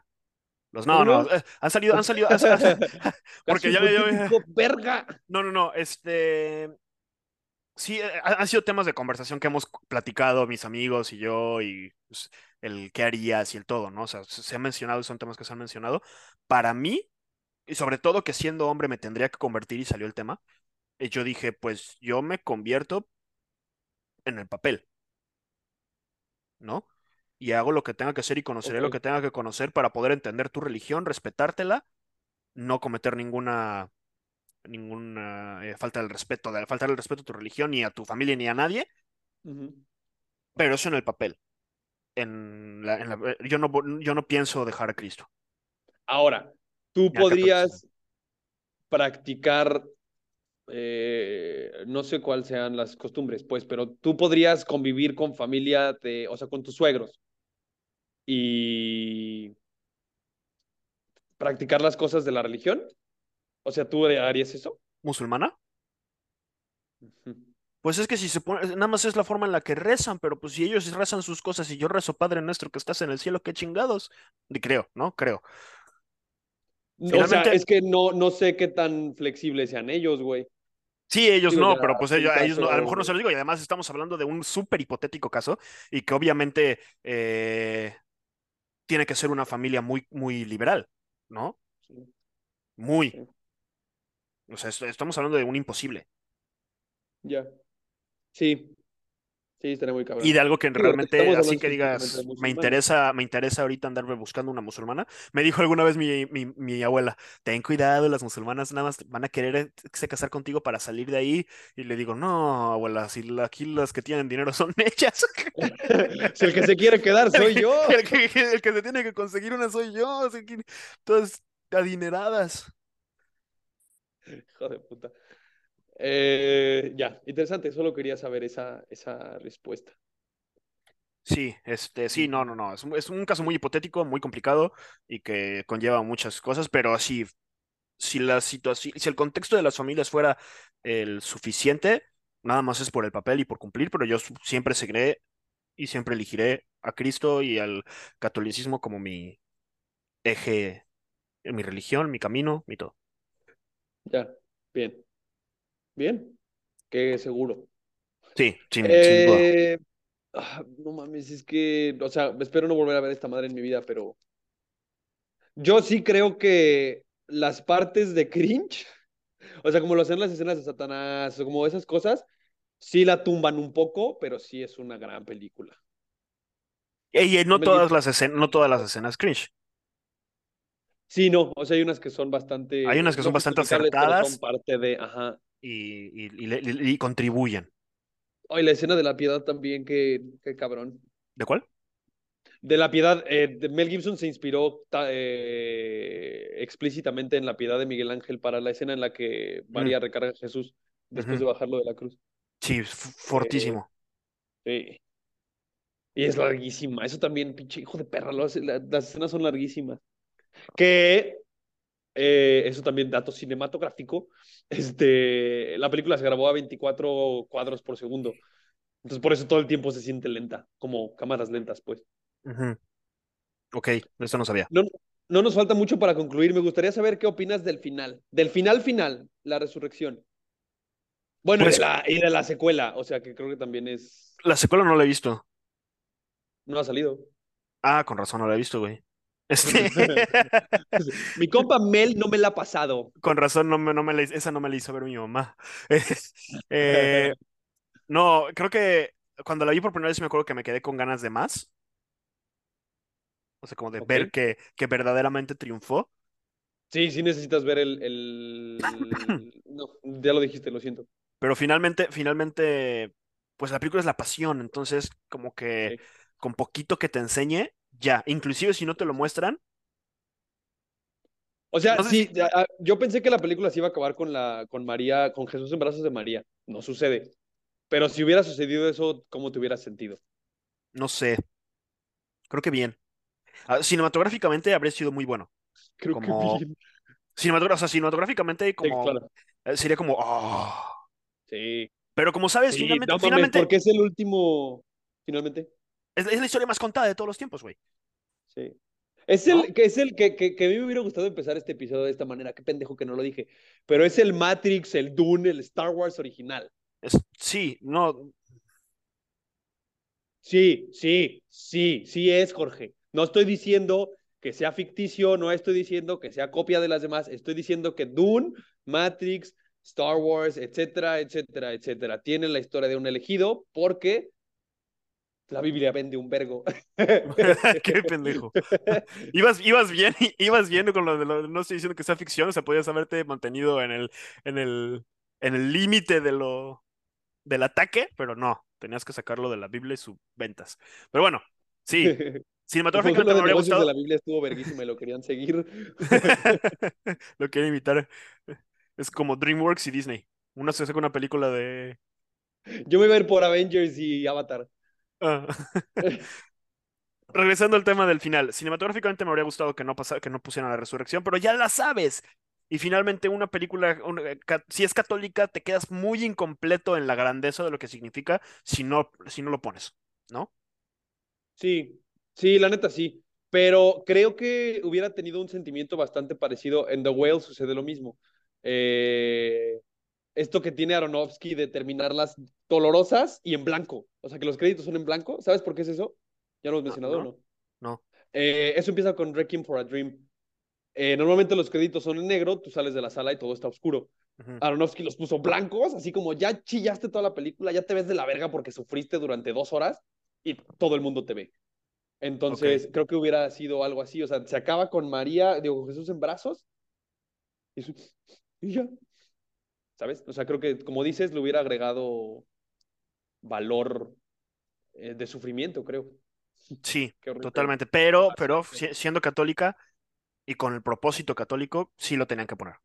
Los, ¿Cómo no, no, no? eh, han salido, han salido, han- [laughs] [laughs] porque ya, ya- hipotético, verga. No, no, no, este... Sí, eh, ha- han sido temas de conversación que hemos platicado mis amigos y yo y pues, el qué harías y el todo, ¿no? O sea, se han mencionado, son temas que se han mencionado. Para mí, y sobre todo que siendo hombre me tendría que convertir y salió el tema, y yo dije, pues yo me convierto en el papel, ¿no? Y hago lo que tenga que hacer y conoceré lo que tenga que conocer para poder entender tu religión, respetártela, no cometer ninguna ninguna eh, falta del respeto, de faltar el respeto a tu religión, ni a tu familia, ni a nadie, pero eso en el papel. En la- en la- yo no, yo no pienso dejar a Cristo. Ahora, tú podrías practicar, eh, no sé cuáles sean las costumbres, pues, pero tú podrías convivir con familia de, o sea, con tus suegros y practicar las cosas de la religión. O sea, ¿tú harías eso? ¿Musulmana? Pues es que si se pone, nada más es la forma en la que rezan, pero pues si ellos rezan sus cosas y yo rezo Padre nuestro que estás en el cielo, qué chingados. Y creo, ¿no? Creo. O sea, es que no, no sé qué tan flexibles sean ellos, güey. Sí, ellos Digo, no, ya, pero pues ellos, no, a lo mejor no se los digo, y además estamos hablando de un súper hipotético caso, y que obviamente eh, tiene que ser una familia muy, muy liberal, ¿no? Sí. Muy. Sí. O sea, est- estamos hablando de un imposible. Ya. Sí, sí, estaría muy cabrón. Y de algo que realmente, así que digas, me interesa, me interesa ahorita andarme buscando una musulmana. Me dijo alguna vez mi, mi, mi abuela, ten cuidado, las musulmanas nada más van a querer eh, se casar contigo para salir de ahí. Y le digo, no, abuela, si aquí las que tienen dinero son [laughs] ellas. [laughs] Si el que se quiere quedar [laughs] soy yo. El que, el que se tiene que conseguir una soy yo. Así que todas adineradas. [laughs] Hijo de puta. Eh, ya, interesante, solo quería saber esa, esa respuesta. Sí, este, sí, no, no, no. Es un, es un caso muy hipotético, muy complicado y que conlleva muchas cosas, pero sí, si la situación, si el contexto de las familias fuera el suficiente, nada más es por el papel y por cumplir, pero yo siempre seguiré y siempre elegiré a Cristo y al catolicismo como mi eje, mi religión, mi camino, mi todo. Ya, bien. Bien, qué seguro. Sí, sin. Eh, ah, no mames, es que, o sea, espero no volver a ver esta madre en mi vida, pero yo sí creo que las partes de cringe, [laughs] o sea, como lo hacen las escenas de Satanás, o como esas cosas, sí la tumban un poco, pero sí es una gran película. Y, no todas las escenas, no todas las escenas cringe. Sí, no, o sea, hay unas que son bastante, Hay unas que son no bastante acertadas. son parte de, ajá. y, y- y contribuyen. Ay, la escena de la piedad también, qué, qué cabrón. ¿De cuál? De la piedad, eh, de- Mel Gibson se inspiró eh, explícitamente en la piedad de Miguel Ángel para la escena en la que María recarga a Jesús después de bajarlo de la cruz. Sí, fortísimo. Sí. Y es larguísima. Eso también, pinche hijo de perra, lo hace- la- las escenas son larguísimas. Que, eh, eso también, dato cinematográfico, [laughs] este, la película se grabó a 24 cuadros por segundo. Entonces, por eso todo el tiempo se siente lenta, como cámaras lentas, pues. Ok, eso no sabía. No, no nos falta mucho para concluir. Me gustaría saber qué opinas del final. Del final final, la resurrección. Bueno, Pues- y, de la, y de la secuela, o sea que creo que también es... La secuela no la he visto. No ha salido. Ah, con razón no la he visto, güey. Este, [laughs] Mi compa Mel no me la ha pasado. con razón no me, no me la, esa no me la hizo ver mi mamá. [laughs] Eh, [laughs] no, creo que cuando la vi por primera vez me acuerdo que me quedé con ganas de más. O sea, como de ver que, que verdaderamente triunfó. Sí, sí necesitas ver el, el... No, ya lo dijiste, lo siento. Pero finalmente, finalmente, pues la película es la pasión. Entonces, como que Sí. con poquito que te enseñe, ya. Inclusive si no te lo muestran, O sea, No sé sí, si- ya, ah, yo pensé que la película se iba a acabar con la, con María, con Jesús en brazos de María. No sucede. Pero si hubiera sucedido eso, ¿cómo te hubieras sentido? no sé. Creo que bien. Ah, cinematográficamente habría sido muy bueno. Creo Como- que bien. O sea, cinematográficamente Sí, como claro. eh, sería como "Ah". Sí. Pero como sabes, Sí, finalmente, no mames, finalmente porque es el último, finalmente. Es, es la historia más contada de todos los tiempos, güey. Sí. Es ¿No? el, que es el que, que, que a mí me hubiera gustado empezar este episodio de esta manera. Qué pendejo que no lo dije. Pero es el Matrix, el Dune, el Star Wars original. Es- sí, no, Sí, sí, sí, sí es, Jorge. No estoy diciendo que sea ficticio, no estoy diciendo que sea copia de las demás, estoy diciendo que Dune, Matrix, Star Wars, etcétera, etcétera, etcétera, tienen la historia de un elegido porque la Biblia vende un vergo. [laughs] qué pendejo. Ibas, ibas bien, [laughs] ibas bien con lo de lo, no estoy diciendo que sea ficción, o sea, podías haberte mantenido en el, en el, en el límite de lo, del ataque, pero no, tenías que sacarlo de la Biblia y sus ventas. Pero bueno, sí, [laughs] cinematográficamente me habría gustado. de la Biblia estuvo verguísima y lo querían seguir. Lo quieren imitar. Es como DreamWorks y Disney. Uno se saca una película de. Yo me iba a ir por Avengers y Avatar. Ah. [laughs] Regresando al tema del final. Cinematográficamente me habría gustado que no pasa, que no pusieran la resurrección, pero ya la sabes. Y finalmente una película, una- ca- si es católica, te quedas muy incompleto en la grandeza de lo que significa si no, si no lo pones, ¿no? Sí, sí, la neta sí. Pero creo que hubiera tenido un sentimiento bastante parecido. En The Whale sucede lo mismo. Eh, esto que tiene Aronofsky de terminarlas dolorosas y en blanco. O sea, que los créditos son en blanco. ¿Sabes por qué es eso? ¿Ya lo hemos mencionado no. o no? No. Eh, eso empieza con Requiem for a Dream. Eh, normalmente los créditos son en negro, tú sales de la sala y todo está oscuro. Aronofsky los puso blancos, así como ya chillaste toda la película, ya te ves de la verga porque sufriste durante dos horas y todo el mundo te ve. Entonces, creo que hubiera sido algo así, o sea, se acaba con María, digo, Jesús en brazos y, su- y ya, ¿sabes? O sea, creo que, como dices, le hubiera agregado valor eh, de sufrimiento, creo. Sí, totalmente. Pero, Ah, pero siendo católica y con el propósito católico, sí lo tenían que poner.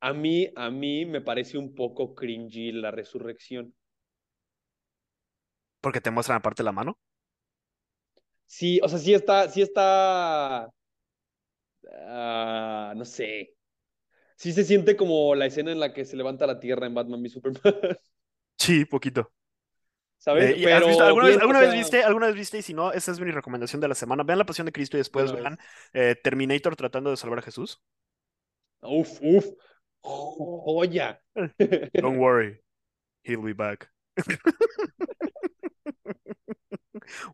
A mí, a mí me parece un poco cringy la resurrección. Porque te muestran aparte la mano. Sí, o sea, sí está, sí está, ah, no sé. Sí se siente como la escena en la que se levanta la tierra en Batman v Superman, [laughs] Sí, poquito. ¿sabes? Eh, ¿y has Pero visto- ¿alguna, vez, o viste? ¿Alguna vez viste? Y si no, esa es mi recomendación de la semana. Vean La Pasión de Cristo y después una vean eh, Terminator tratando de salvar a Jesús. Uf, uf, joya. [laughs] Don't worry, he'll be back. [laughs]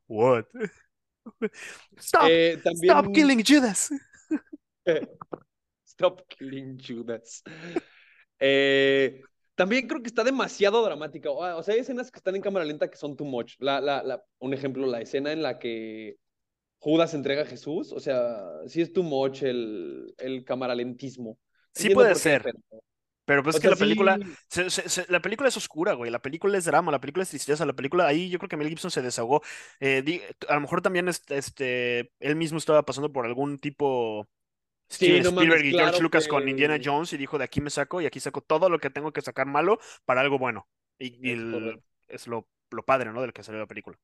What? Stop! Eh, Stop killing Judas. Stop killing Judas. Eh, también creo que está demasiado dramática. O sea, hay escenas que están en cámara lenta que son too much. La, la, la, un ejemplo, la escena en la que Judas entrega a Jesús. O sea, sí es too much el, el camaralentismo. Sí Entiendo puede ser. pero- Pero pues o es que la película, sí, se- se- se- la película es oscura, güey. La película es drama, la película es tristeza, la película ahí yo creo que Mel Gibson se desahogó. Eh, di- a lo mejor también este, este, él mismo estaba pasando por algún tipo sí, Steven no Spielberg mames, y George claro Lucas con Indiana Jones y dijo de aquí me saco y aquí saco todo lo que tengo que sacar malo para algo bueno. Y, y es el- correcto. es lo, lo padre, ¿no? Del que salió la película.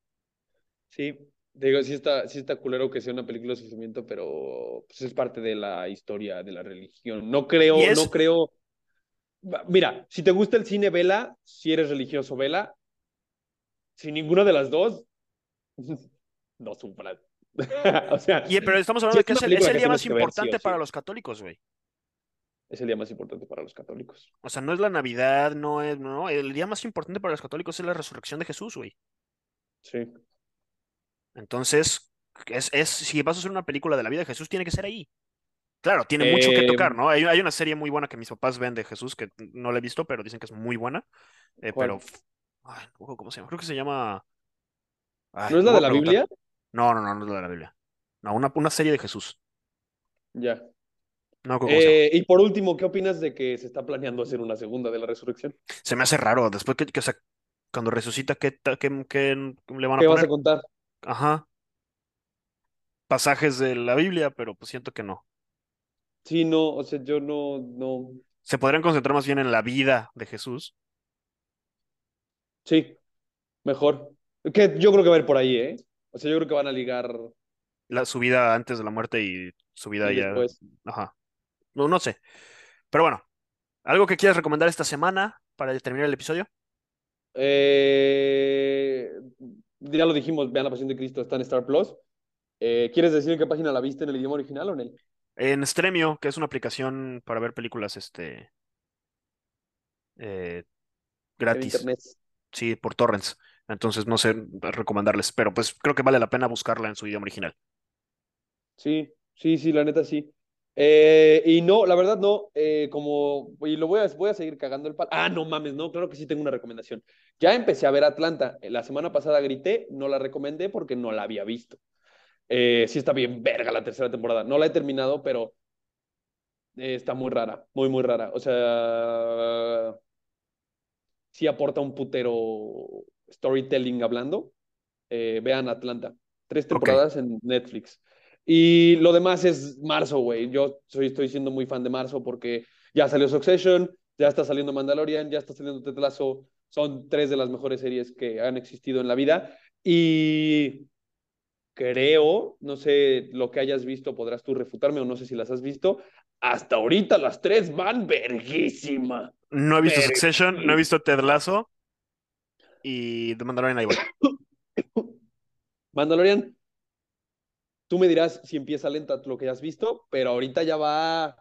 Sí, digo, sí está, sí está culero que sea una película de sufrimiento, pero pues, es parte de la historia de la religión. No creo, es, no creo. Mira, si te gusta el cine, vela. Si eres religioso, vela. Si ninguna de las dos, [laughs] no sufras. [laughs] O sea, y, pero estamos sí hablando de es que es el, es película el que día más que ver sí importante para sí. los católicos, güey. Es el día más importante para los católicos. O sea, no es la Navidad, no es, no, el día más importante para los católicos es la resurrección de Jesús, güey. Sí. Entonces, es, es, si vas a hacer una película de la vida de Jesús, tiene que ser ahí. Claro, tiene mucho que Eh, tocar, ¿no? Hay, hay una serie muy buena que mis papás ven de Jesús, que no la he visto, pero dicen que es muy buena. eh, pero, ¿cómo se llama? Creo que se llama... Ay, ¿No es la de la. Biblia? No, no, no, no es la de la Biblia. No, una, una serie de Jesús. Ya. No. Eh, y por último, ¿qué opinas de que se está planeando hacer una segunda de la resurrección? Se me hace raro, después que, que, o sea, cuando resucita, ¿qué, qué, qué le van a ¿Qué vas a contar? Ajá, pasajes de la Biblia, pero pues siento que no. Sí, no, o sea, yo no, no. Se podrían concentrar más bien en la vida de Jesús. Sí, mejor. Que yo creo que va a ir por ahí, ¿eh? O sea, yo creo que van a ligar la, su vida antes de la muerte y su vida y ya. después. Ajá. No, no sé. Pero bueno, ¿algo que quieras recomendar esta semana para terminar el episodio? Eh, ya lo dijimos, vean la Pasión de Cristo, está en Star Plus. Eh, ¿quieres decir en qué página la viste en el idioma original o en el? En Stremio, que es una aplicación para ver películas este eh, gratis. internet. Sí, por torrents. Entonces no sé recomendarles, pero pues creo que vale la pena buscarla en su idioma original. Sí, sí, sí, la neta sí. Eh, y no, la verdad no, eh, como, y lo voy a, voy a seguir cagando el palo. Ah, no mames, no, claro que sí tengo una recomendación. Ya empecé a ver Atlanta. La semana pasada grité, no la recomendé porque no la había visto. Eh, sí está bien verga la tercera temporada. No la he terminado, pero eh, está muy rara, muy, muy rara. O sea, sí aporta un putero storytelling hablando. Eh, vean Atlanta. Tres temporadas en Netflix. Y lo demás es marzo, güey. Yo soy, estoy siendo muy fan de marzo porque ya salió Succession, ya está saliendo Mandalorian, ya está saliendo Ted Lasso. Son tres de las mejores series que han existido en la vida. Y creo, no sé lo que hayas visto, podrás tú refutarme o no sé si las has visto. Hasta ahorita las tres van verguísima. No he visto Succession, no he visto Ted Lasso y The Mandalorian ahí voy. [coughs] Mandalorian, tú me dirás si empieza lenta lo que has visto, pero ahorita ya va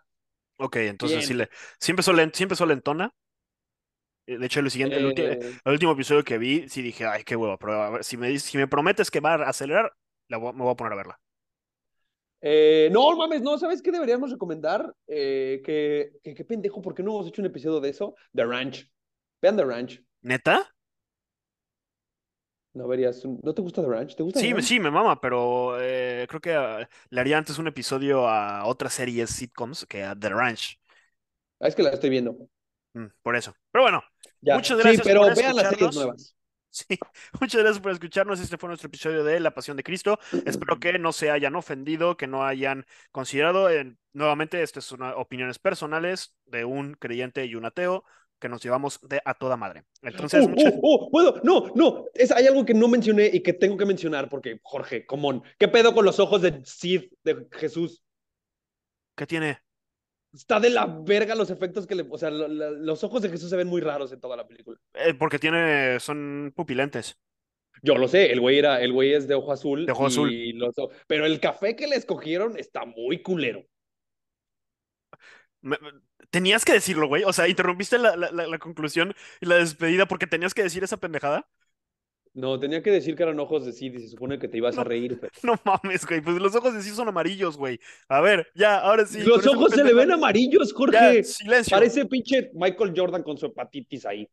Ok, entonces sí le. Sí empezó, lent- sí empezó lentona. Eh, De hecho, el siguiente, el, ulti- Eh, el último episodio que vi, sí dije, ay, qué huevo, pero a ver, si me, si me prometes que va a acelerar, la voy- me voy a poner a verla. Eh, no, mames, no, ¿sabes qué deberíamos recomendar? Eh, que, que, qué pendejo, ¿por qué no hemos hecho un episodio de eso? The Ranch. Vean The Ranch. ¿Neta? No verías. ¿No te gusta The Ranch? ¿Te gusta The Sí, Ranch? sí, me mama, pero eh, creo que ah, le haría antes un episodio a otras series sitcoms que a The Ranch. Ah, es que la estoy viendo. Mm, por eso. Pero bueno, Ya. Muchas sí, gracias pero por vean las series nuevas. [laughs] sí, muchas gracias por escucharnos. Este fue nuestro episodio de La Pasión de Cristo. Espero que no se hayan ofendido, que no hayan considerado. eh, nuevamente, estas son opiniones personales de un creyente y un ateo que nos llevamos de a toda madre. Entonces, Uh, muchas- uh, uh, puedo, no, no, es, hay algo que no mencioné y que tengo que mencionar porque, Jorge, comón, ¿qué pedo con los ojos de Sid, de Jesús? ¿qué tiene? Está de la verga los efectos que le, o sea, lo- la- los ojos de Jesús se ven muy raros en toda la película. Eh, porque tiene, son pupilentes. Yo lo sé, el güey era, el güey es de ojo azul. De ojo azul. los- pero el café que le escogieron está muy culero. Tenías que decirlo, güey. O sea, interrumpiste la, la- la- conclusión y la despedida porque tenías que decir esa pendejada. No, tenía que decir que eran ojos de Sid y se supone que te ibas a reír. [laughs] pero- No mames, güey. Pues los ojos de sí son amarillos, güey. A ver, ya, ahora sí. los ojos se le ven amarillos, Ya, Jorge. silencio. Parece pinche Michael Jordan con su hepatitis ahí.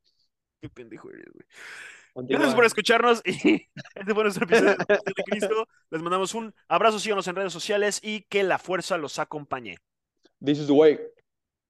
Qué pendejo eres, güey. Continúa. Gracias por escucharnos y [laughs] este fue nuestro episodio de Cristo. Les mandamos un abrazo, síganos en redes sociales y que la fuerza los acompañe. This is the way.